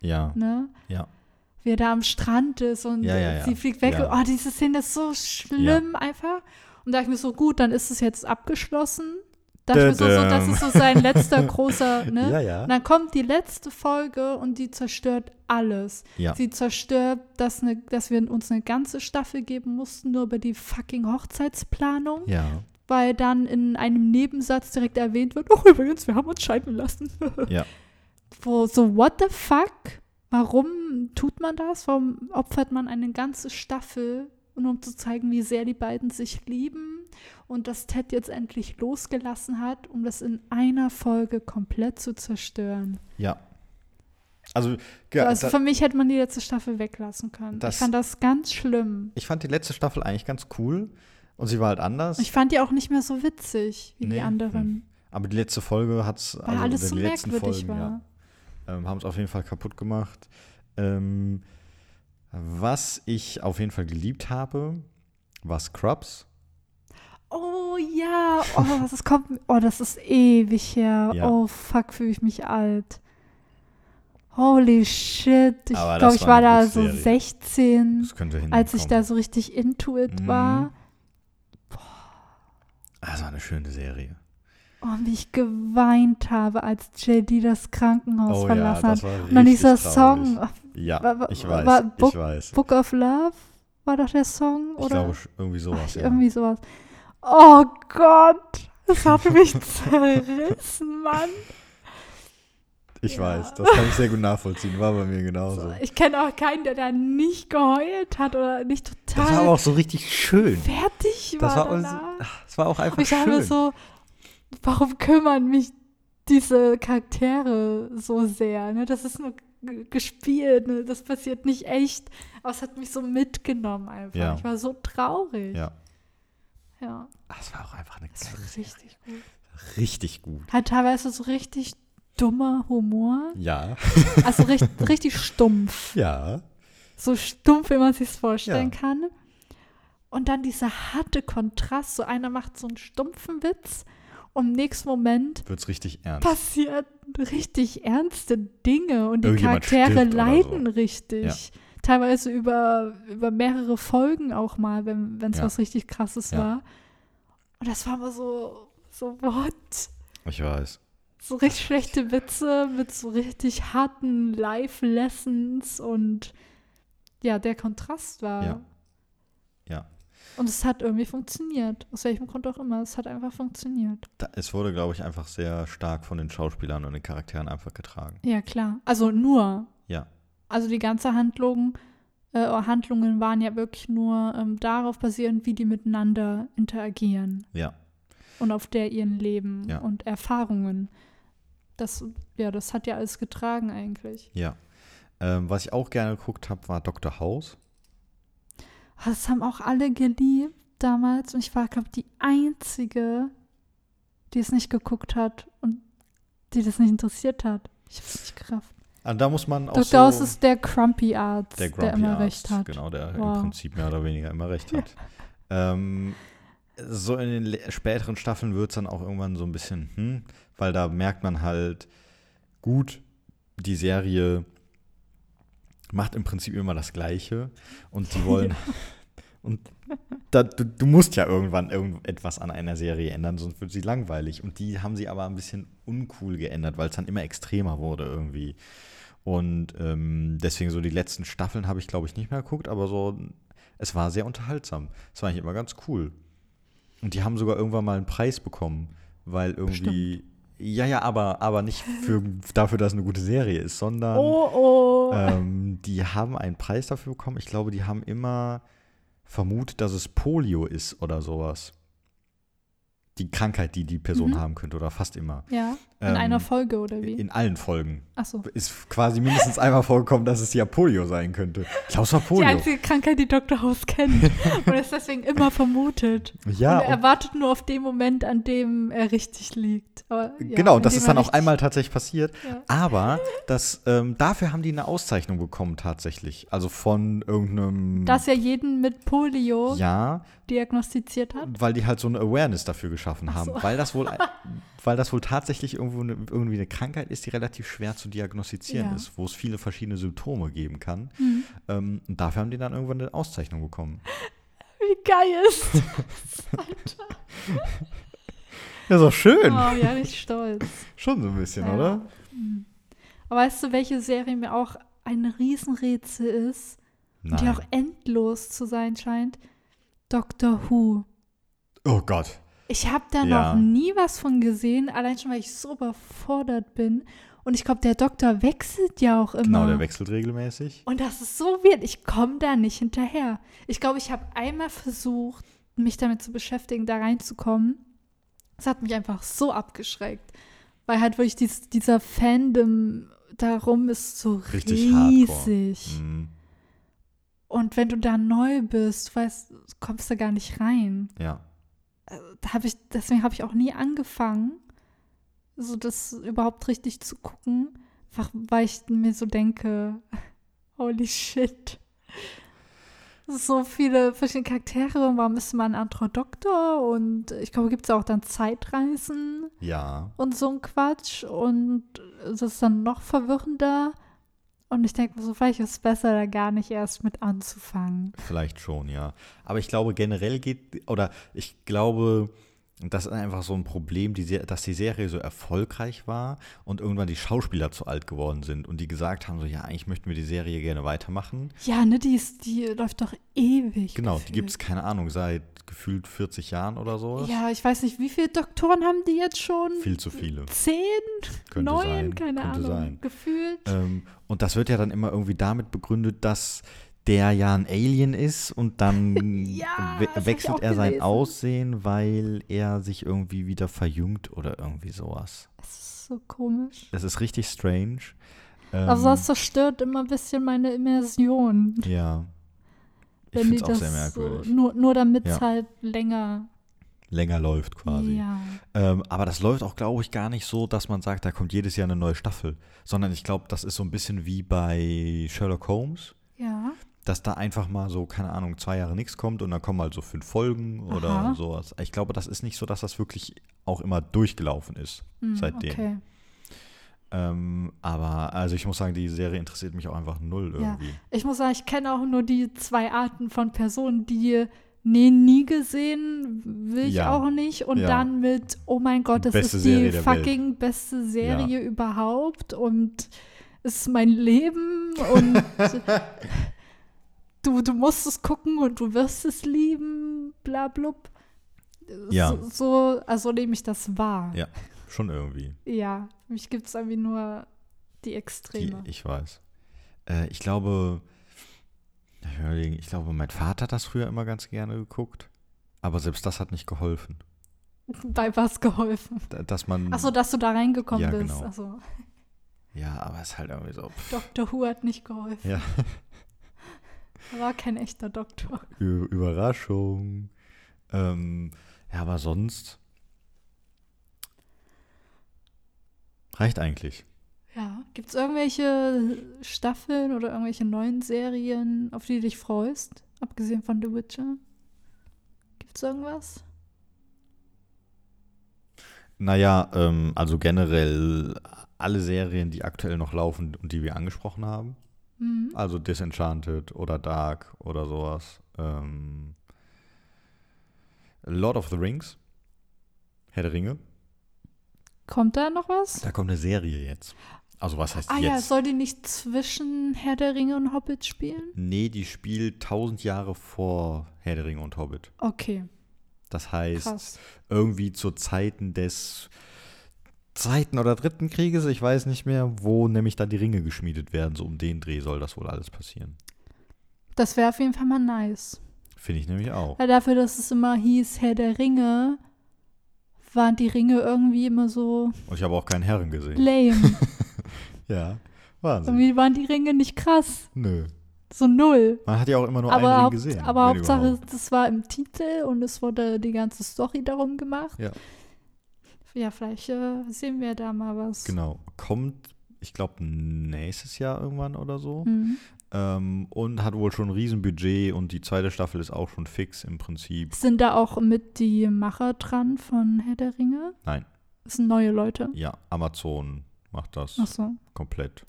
Ja. ne? Ja. Wie er da am Strand ist und Ja, ja, ja. sie fliegt weg. Oh, diese Szene ist so schlimm einfach. Und da ich mir so, gut, dann ist es jetzt abgeschlossen. Da dachte mir so, so, das ist so sein letzter großer, ne? Ja, ja. Und dann kommt die letzte Folge und die zerstört alles. Ja. Sie zerstört, dass, ne, dass wir uns eine ganze Staffel geben mussten, nur über die fucking Hochzeitsplanung, Ja. weil dann in einem Nebensatz direkt erwähnt wird, oh übrigens, wir haben uns scheiden lassen. Ja. Wo so, what the fuck? Warum tut man das? Warum opfert man eine ganze Staffel, nur um zu zeigen, wie sehr die beiden sich lieben und dass Ted jetzt endlich losgelassen hat, um das in einer Folge komplett zu zerstören? Ja. Also, ja, also da, für mich hätte man die letzte Staffel weglassen können. Das- ich fand das ganz schlimm. ich fand die letzte Staffel eigentlich ganz cool. Und sie war halt anders. Ich fand die auch nicht mehr so witzig wie Nee, die anderen, aber die letzte Folge hat es. weil alles so die letzten merkwürdig Folgen, war. Ja, ähm, haben es auf jeden Fall kaputt gemacht. Ähm, was ich auf jeden Fall geliebt habe, war Scrubs. Oh ja, oh, das kommt, oh, das ist ewig her. Ja. Oh fuck, fühle ich mich alt. Holy shit. Ich glaube, ich war war da so Serie. 16, Das könnte hinkommen. als ich da so richtig into it Mhm. war. Das war eine schöne Serie. Oh, wie ich geweint habe, als JD das Krankenhaus oh ja, verlassen das hat. war Und dann dieser richtig traurig. Song, Ja, Wa- wa- ich war weiß. Book- ich weiß. Book of Love, war doch der Song? Ich oder? glaube sch- irgendwie sowas, Ach, ja. Irgendwie sowas. Oh Gott, das hat mich zerrissen, Mann. Ich Ja. weiß, das kann ich sehr gut nachvollziehen. War bei mir genauso. Ich kenne auch keinen, der da nicht geheult hat oder nicht Das war aber total auch so richtig schön. fertig war Das war, auch, danach. ach, das war auch einfach Und ich habe schön. so, warum kümmern mich diese Charaktere so sehr? Ne? Das ist nur gespielt, ne? das passiert nicht echt. Aber es hat mich so mitgenommen einfach. Ja. Ich war so traurig. Ja. Ja. Das war auch einfach eine Das geile Serie. richtig gut. Richtig gut. Hat teilweise so richtig dummer Humor. Ja. Also richtig, richtig stumpf. Ja. So stumpf, wie man sich vorstellen Ja. kann. Und dann dieser harte Kontrast. So einer macht so einen stumpfen Witz und im nächsten Moment Wird's richtig ernst. passieren richtig ernste Dinge und die Charaktere leiden so. richtig. Teilweise über, über mehrere Folgen auch mal, wenn es Ja. was richtig krasses Ja. war. Und das war immer so, so, what? Ich weiß. So richtig schlechte Witze mit so richtig harten Life-Lessons und ja, der Kontrast war. Ja. Ja. Und es hat irgendwie funktioniert. Aus welchem Grund auch immer. Es hat einfach funktioniert. Da, es wurde, glaube ich, einfach sehr stark von den Schauspielern und den Charakteren einfach getragen. Ja, klar. Also nur. Also die ganze Handlung, äh, Handlungen waren ja wirklich nur ähm, darauf basierend, wie die miteinander interagieren Ja. und auf der ihren Leben Ja. und Erfahrungen. Das, ja, das hat ja alles getragen eigentlich. Ja. Ähm, was ich auch gerne geguckt habe, war Dr. House. Das haben auch alle geliebt damals und ich war, glaube die Einzige, die es nicht geguckt hat und die das nicht interessiert hat. Ich habe es nicht gerafft. Und da muss man auch Dr. so House ist der Crumpy Arzt, der, der, Grumpy immer Arzt, recht hat. Genau, der Wow. im Prinzip mehr oder weniger immer recht hat. ähm, so in den späteren Staffeln wird es dann auch irgendwann so ein bisschen, hm, weil da merkt man halt, gut, die Serie macht im Prinzip immer das Gleiche und die wollen. und da, du, du musst ja irgendwann irgendetwas an einer Serie ändern, sonst wird sie langweilig. Und die haben sie aber ein bisschen uncool geändert, weil es dann immer extremer wurde irgendwie. Und ähm, deswegen so die letzten Staffeln habe ich, glaube ich, nicht mehr geguckt, aber so, es war sehr unterhaltsam. Es war eigentlich immer ganz cool. Und die haben sogar irgendwann mal einen Preis bekommen, weil irgendwie. Ja, ja, aber, aber nicht für, dafür, dass es eine gute Serie ist, sondern Oh, oh. ähm, die haben einen Preis dafür bekommen. Ich glaube, die haben immer vermutet, dass es Polio ist oder sowas. Die Krankheit, die die Person Mhm. haben könnte, oder fast immer. ja, in ähm, einer Folge oder wie? In allen Folgen. Achso. Ist quasi mindestens einmal vorgekommen, dass es ja Polio sein könnte. Ich glaube, es war Die Polio. einzige Krankheit, die Dr. House kennt und es deswegen immer vermutet. Ja, und er und- wartet nur auf den Moment, an dem er richtig liegt. Aber, ja, genau, das ist dann auch einmal tatsächlich passiert. Ja. Aber das, ähm, dafür haben die eine Auszeichnung bekommen tatsächlich. Also von irgendeinem. Dass er jeden mit Polio ja, diagnostiziert hat. weil die halt so eine Awareness dafür geschaffen Ach haben. so. Weil das wohl, weil das wohl tatsächlich irgendwo eine, irgendwie eine Krankheit ist, die relativ schwer zu diagnostizieren Ja. ist, wo es viele verschiedene Symptome geben kann. Hm. Ähm, und dafür haben die dann irgendwann eine Auszeichnung bekommen. Wie geil ist das? Ja, ist doch schön. Oh, ja, richtig stolz. Schon so ein bisschen, Ja. oder? Hm. Aber weißt du, welche Serie mir auch ein Riesenrätsel ist? Und die Nein. auch endlos zu sein scheint? Doctor Who. Oh Gott. Ich habe da Ja. noch nie was von gesehen, allein schon, weil ich so überfordert bin. Und ich glaube, der Doktor wechselt ja auch immer. Genau, der wechselt regelmäßig. Und das ist so weird. Ich komme da nicht hinterher. Ich glaube, ich habe einmal versucht, mich damit zu beschäftigen, da reinzukommen. Das hat mich einfach so abgeschreckt. Weil halt wirklich dies, dieser Fandom darum ist so Richtig riesig. Mhm. Und wenn du da neu bist, weißt, kommst du gar nicht rein. Ja. Da hab ich, deswegen habe ich auch nie angefangen, so das überhaupt richtig zu gucken. Einfach weil ich mir so denke, holy shit. So viele verschiedene Charaktere und warum ist man ein anderer Doktor? Und ich glaube, gibt es auch dann Zeitreisen Ja. und so ein Quatsch. Und das ist dann noch verwirrender. Und ich denke mir so, vielleicht ist es besser, da gar nicht erst mit anzufangen. Vielleicht schon, ja. Aber ich glaube, generell geht, oder ich glaube, das ist einfach so ein Problem, die, dass die Serie so erfolgreich war und irgendwann die Schauspieler zu alt geworden sind und die gesagt haben, so, ja, eigentlich möchten wir die Serie gerne weitermachen. Ja, ne, die, ist, die läuft doch ewig. Genau, die gefühlt. gibt es, keine Ahnung, seit gefühlt 40 Jahren oder so. Ja, ich weiß nicht, wie viele Doktoren haben die jetzt schon? Viel zu viele. Zehn? Könnte Neun? sein, Keine könnte Ahnung. sein. Gefühlt. Ähm, und das wird ja dann immer irgendwie damit begründet, dass der ja ein Alien ist und dann Ja, we das wechselt er sein gelesen. Aussehen, weil er sich irgendwie wieder verjüngt oder irgendwie sowas. Es ist so komisch. Das ist richtig strange. Ähm, Also das zerstört immer ein bisschen meine Immersion. ja. Ich finde es auch sehr das so, merkwürdig. nur, nur damit es Ja. halt länger. Länger läuft quasi. Ja. Ähm, aber das läuft auch, glaube ich, gar nicht so, dass man sagt, da kommt jedes Jahr eine neue Staffel. Sondern ich glaube, das ist so ein bisschen wie bei Sherlock Holmes, Ja. dass da einfach mal so, keine Ahnung, zwei Jahre nichts kommt und dann kommen halt so fünf Folgen oder Aha. sowas. Ich glaube, das ist nicht so, dass das wirklich auch immer durchgelaufen ist Hm, seitdem. Okay. Ähm, aber also ich muss sagen, die Serie interessiert mich auch einfach null Ja. irgendwie. Ich muss sagen, ich kenne auch nur die zwei Arten von Personen, die nee, nie gesehen, will ich Ja. auch nicht. Und Ja. dann mit, oh mein Gott, das Beste ist die der Welt. fucking beste Serie überhaupt und es ist mein Leben und du, du musst es gucken und du wirst es lieben, bla blub. Ja. So, so also nehme ich das wahr. Ja, schon irgendwie. Ja, mich gibt es irgendwie nur die Die, Extreme. ich weiß. Äh, ich glaube, ich, glaube, mein Vater hat das früher immer ganz gerne geguckt. Aber selbst das hat nicht geholfen. Bei was geholfen? Da- Dass man. Achso, dass du da reingekommen Ja, bist. genau. Achso, Ja, aber es ist halt irgendwie so. Pff, Dr. Who hat nicht geholfen. ja, war kein echter Doktor. Ü- Überraschung. Ähm, ja, aber sonst. Reicht eigentlich. Ja. Gibt es irgendwelche Staffeln oder irgendwelche neuen Serien, auf die du dich freust? Abgesehen von The Witcher? Gibt es irgendwas? Naja, ähm, also generell alle Serien, die aktuell noch laufen und die wir angesprochen haben. Mhm. Also Disenchanted oder Dark oder sowas. Ähm, Lord of the Rings. Herr der Ringe. Kommt da noch was? Da kommt eine Serie jetzt. Also was heißt Ah ja, jetzt? soll die nicht zwischen Herr der Ringe und Hobbit spielen? nee, die spielt tausend Jahre vor Herr der Ringe und Hobbit. Okay, Das heißt, krass. irgendwie zu Zeiten des zweiten oder dritten Krieges, ich weiß nicht mehr, wo nämlich dann die Ringe geschmiedet werden. So um den Dreh soll das wohl alles passieren. Das wäre auf jeden Fall mal nice. Finde ich nämlich auch. Weil dafür, dass es immer hieß Herr der Ringe, waren die Ringe irgendwie immer so Und ich habe auch keinen Herren gesehen. lame. Ja, Wahnsinn. irgendwie waren die Ringe nicht krass. Nö. So null. Man hat ja auch immer nur aber einen Ring gesehen. aber Hauptsache, überhaupt. das war im Titel und es wurde die ganze Story darum gemacht. Ja. Ja, vielleicht äh, sehen wir da mal was. Genau. Kommt, ich glaube, nächstes Jahr irgendwann oder so. Mhm. Ähm, und hat wohl schon ein Riesenbudget und die zweite Staffel ist auch schon fix im Prinzip. Sind da auch mit die Macher dran von Herr der Ringe? Nein. Das sind neue Leute. Ja, Amazon macht das Achso, komplett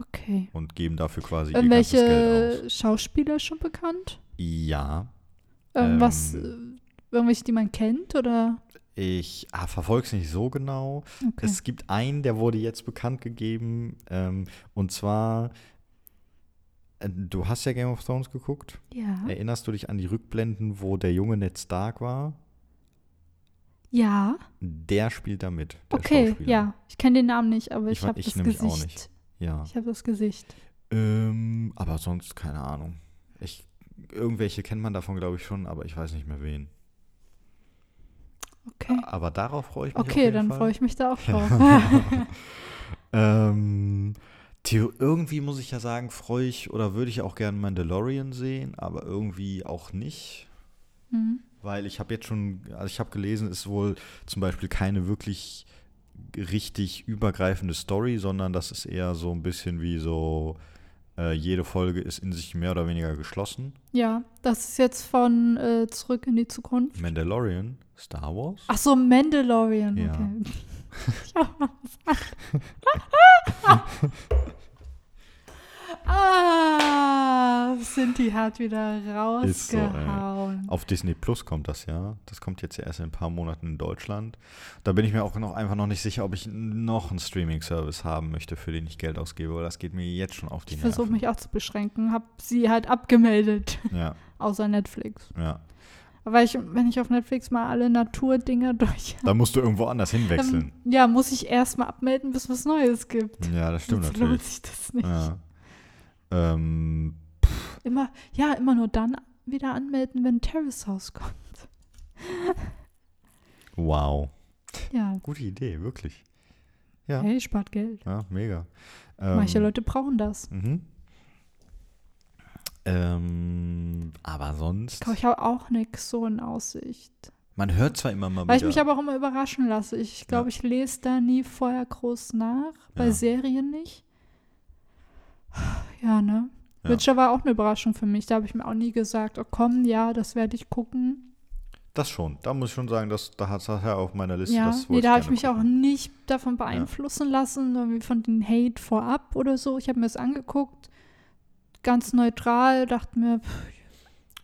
okay. und geben dafür quasi ihr ganzes Geld Irgendwelche aus. Schauspieler schon bekannt? Ja, Irgendwas, Ähm. äh, irgendwelche, die man kennt oder? ich ah, verfolge es nicht so genau. Okay. Es gibt einen, der wurde jetzt bekannt gegeben. Ähm, und zwar, äh, du hast ja Game of Thrones geguckt. ja. Erinnerst du dich an die Rückblenden, wo der junge Ned Stark war? Ja. Der spielt da mit. Okay, ja. Ich kenne den Namen nicht, aber Ich ich, habe ich das Gesicht. auch nicht. Ja. Ich habe das Gesicht. Ähm, aber sonst keine Ahnung. Ich, irgendwelche kennt man davon, glaube ich, schon, aber ich weiß nicht mehr wen. Okay. Aber darauf freue ich mich. auf Okay, dann freue ich mich da auch drauf. Ähm, Theo, irgendwie muss ich ja sagen, freue ich oder würde ich auch gerne Mandalorian sehen, aber irgendwie auch nicht. Hm. Weil ich habe jetzt schon, also ich habe gelesen, ist wohl zum Beispiel keine wirklich richtig übergreifende Story, sondern das ist eher so ein bisschen wie so, äh, jede Folge ist in sich mehr oder weniger geschlossen. Ja, das ist jetzt von äh, Zurück in die Zukunft. Mandalorian, Star Wars? Ach so, Mandalorian. Ja. Okay. Ah, sind die hat wieder Ist so, rausgehauen. Auf Disney Plus kommt das ja. Das kommt jetzt ja erst in ein paar Monaten in Deutschland. Da bin ich mir auch noch einfach noch nicht sicher, ob ich noch einen Streaming-Service haben möchte, für den ich Geld ausgebe, weil das geht mir jetzt schon auf die ich Nerven. versuche mich auch zu beschränken. Hab sie halt abgemeldet, Ja, außer Netflix. ja. Weil ich, wenn ich auf Netflix mal alle Naturdinger durch Da musst du irgendwo anders hinwechseln. Ähm, ja, muss ich erst mal abmelden, bis was Neues gibt. ja, das stimmt Sonst natürlich. lohnt sich das nicht. Ja. Ähm, immer, ja, immer nur dann wieder anmelden, wenn Terrace House kommt. Wow. Ja, Gute Idee, wirklich. Ja, hey, spart Geld. ja mega. Manche Ähm, Leute brauchen das. Mhm. Ähm, aber sonst, Ich habe auch nichts so in Aussicht. man hört zwar immer mal Weil ich wieder. mich aber auch immer überraschen lasse. Ich glaube, Ja. ich lese da nie vorher groß nach. Bei Ja. Serien nicht. Ja, ne? Ja. Witcher war auch eine Überraschung für mich. Da habe ich mir auch nie gesagt, oh komm, ja, das werde ich gucken. das schon, da muss ich schon sagen, dass, da hat er auf meiner Liste. Ja, das nee, da habe ich mich auch gucken. nicht davon beeinflussen lassen, irgendwie von den Hate vorab oder so. Ich habe mir das angeguckt, ganz neutral, dachte mir, pff,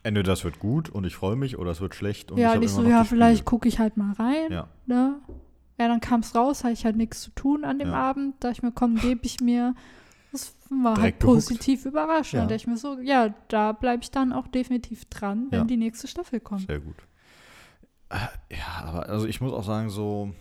Entweder das wird gut und ich freue mich oder es wird schlecht und ich ja, habe nicht immer so, ja, vielleicht gucke ich halt mal rein. Ja, Ne? Ja, dann kam es raus, hatte ich halt nichts zu tun an dem Ja. Abend. Da ich mir, komm, gebe ich mir. Das war halt gehuckt. positiv überrascht. Ja. Und da ich mir so, ja, da bleibe ich dann auch definitiv dran, wenn Ja. die nächste Staffel kommt. sehr gut. Äh, Ja, aber also ich muss auch sagen, so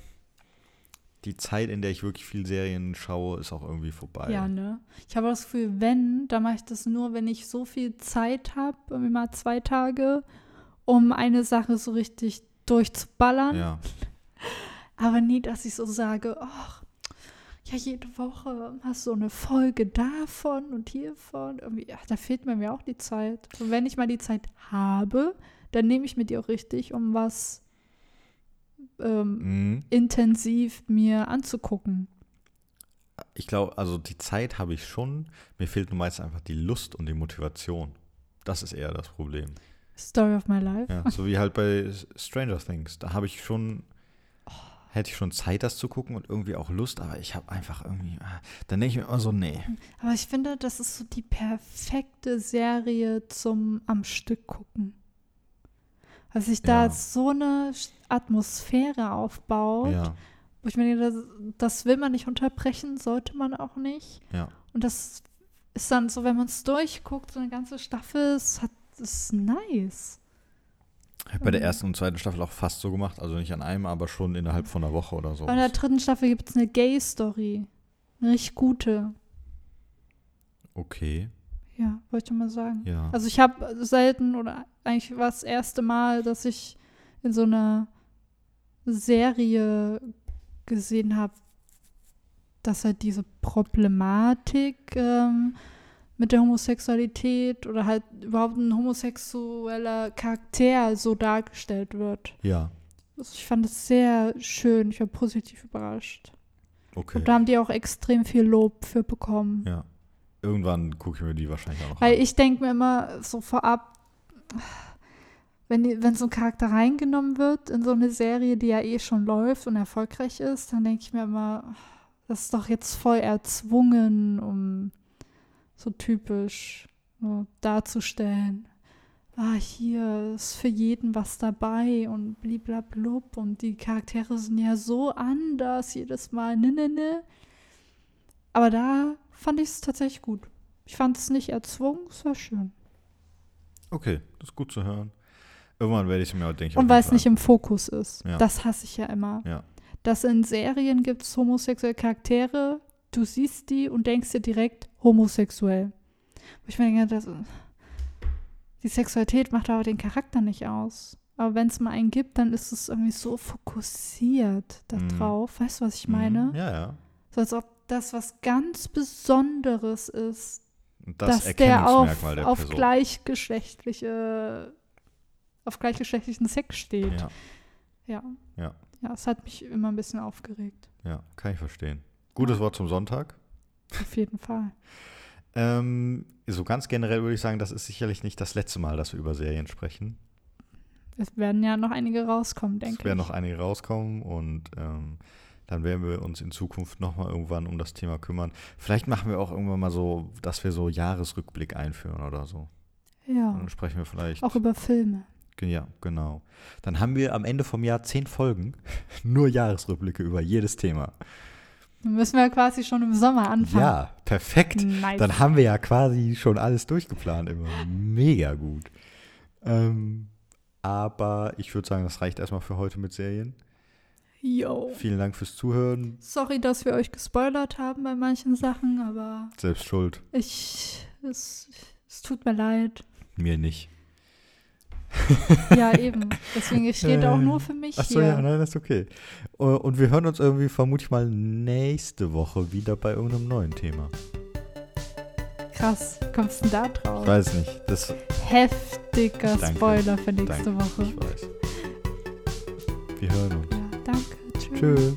die Zeit, in der ich wirklich viel Serien schaue, ist auch irgendwie vorbei. Ja, ne? Ich habe das Gefühl, wenn, dann mache ich das nur, wenn ich so viel Zeit habe, irgendwie mal zwei Tage, um eine Sache so richtig durchzuballern. Ja, Aber nie, dass ich so sage, ach, ja, jede Woche hast du so eine Folge davon und hiervon. Irgendwie, ja, da fehlt mir mir auch die Zeit. Und wenn ich mal die Zeit habe, dann nehme ich mir die auch richtig, um was ähm, mhm. intensiv mir anzugucken. ich glaube, also die Zeit habe ich schon. Mir fehlt nur meist einfach die Lust und die Motivation. Das ist eher das Problem. Story of my life. Ja, so wie halt bei Stranger Things. Da habe ich schon, hätte ich schon Zeit, das zu gucken und irgendwie auch Lust, aber ich habe einfach irgendwie, ah, dann denke ich mir immer so, nee. Aber ich finde, das ist so die perfekte Serie zum am Stück gucken. Weil sich da Ja. so eine Atmosphäre aufbaut. Ja, Wo ich mir denke, das, das will man nicht unterbrechen, sollte man auch nicht. ja. Und das ist dann so, wenn man es durchguckt, so eine ganze Staffel, es hat, ist nice. Ich habe bei der ersten und zweiten Staffel auch fast so gemacht, also nicht an einem, aber schon innerhalb von einer Woche oder so. In der dritten Staffel gibt es eine Gay-Story. Eine richtig gute. Okay, Ja, wollte ich mal sagen. ja. Also ich habe selten oder eigentlich war es das erste Mal, dass ich in so einer Serie gesehen habe, dass halt diese Problematik ähm, mit der Homosexualität oder halt überhaupt ein homosexueller Charakter so dargestellt wird. ja, Also ich fand es sehr schön, ich war positiv überrascht. okay. Und da haben die auch extrem viel Lob für bekommen. Ja. Irgendwann gucke ich mir die wahrscheinlich auch Weil an. ich denke mir immer so vorab, wenn, wenn so ein Charakter reingenommen wird in so eine Serie, die ja eh schon läuft und erfolgreich ist, dann denke ich mir immer, das ist doch jetzt voll erzwungen, um so typisch so darzustellen. Ah, hier ist für jeden was dabei und bliblablub und die Charaktere sind ja so anders jedes Mal, ne, ne, ne. Aber da fand ich es tatsächlich gut. Ich fand es nicht erzwungen, es war schön. Okay, das ist gut zu hören. Irgendwann werde ich es mir auch, denke ich, Und weil es nicht im Fokus ist. Ja. Das hasse ich ja immer. Ja. Dass in Serien gibt es homosexuelle Charaktere, du siehst die und denkst dir direkt homosexuell. Wo ich mir denke, das, die Sexualität macht aber den Charakter nicht aus. Aber wenn es mal einen gibt, dann ist es irgendwie so fokussiert da Mhm. drauf. Weißt du, was ich Mhm. meine? Ja, ja. So als ob das was ganz Besonderes ist, das dass der auf, der auf gleichgeschlechtliche auf gleichgeschlechtlichen Sex steht. Ja, Ja. Ja. Ja, es hat mich immer ein bisschen aufgeregt. ja, kann ich verstehen. Gutes Wort zum Sonntag. Auf jeden Fall. Ähm, so ganz generell würde ich sagen, das ist sicherlich nicht das letzte Mal, dass wir über Serien sprechen. Es werden ja noch einige rauskommen, denke Es ich. werden noch einige rauskommen und ähm, dann werden wir uns in Zukunft nochmal irgendwann um das Thema kümmern. Vielleicht machen wir auch irgendwann mal so, dass wir so Jahresrückblick einführen oder so. Ja. Dann sprechen wir vielleicht. Auch über Filme. Ja, genau. Dann haben wir am Ende vom Jahr zehn Folgen, nur Jahresrückblicke über jedes Thema. Dann müssen wir quasi schon im Sommer anfangen. Ja, perfekt. Nice. Dann haben wir ja quasi schon alles durchgeplant immer. Mega gut. Ähm, aber ich würde sagen, das reicht erstmal für heute mit Serien. Yo. Vielen Dank fürs Zuhören. Sorry, dass wir euch gespoilert haben bei manchen Sachen, aber Selbst schuld. ich, es, Es tut mir leid. Mir nicht. Ja, eben. Deswegen, es steht auch nur für mich Achso, hier. ja, nein, das ist okay. Äh, Und wir hören uns irgendwie vermutlich mal nächste Woche wieder bei irgendeinem neuen Thema. Krass, kommst du denn da drauf? Ich weiß nicht. Das, Heftiger Danke, Spoiler für nächste danke, Woche. ich weiß. Wir hören uns. Ja, danke. Tschüss. Tschüss.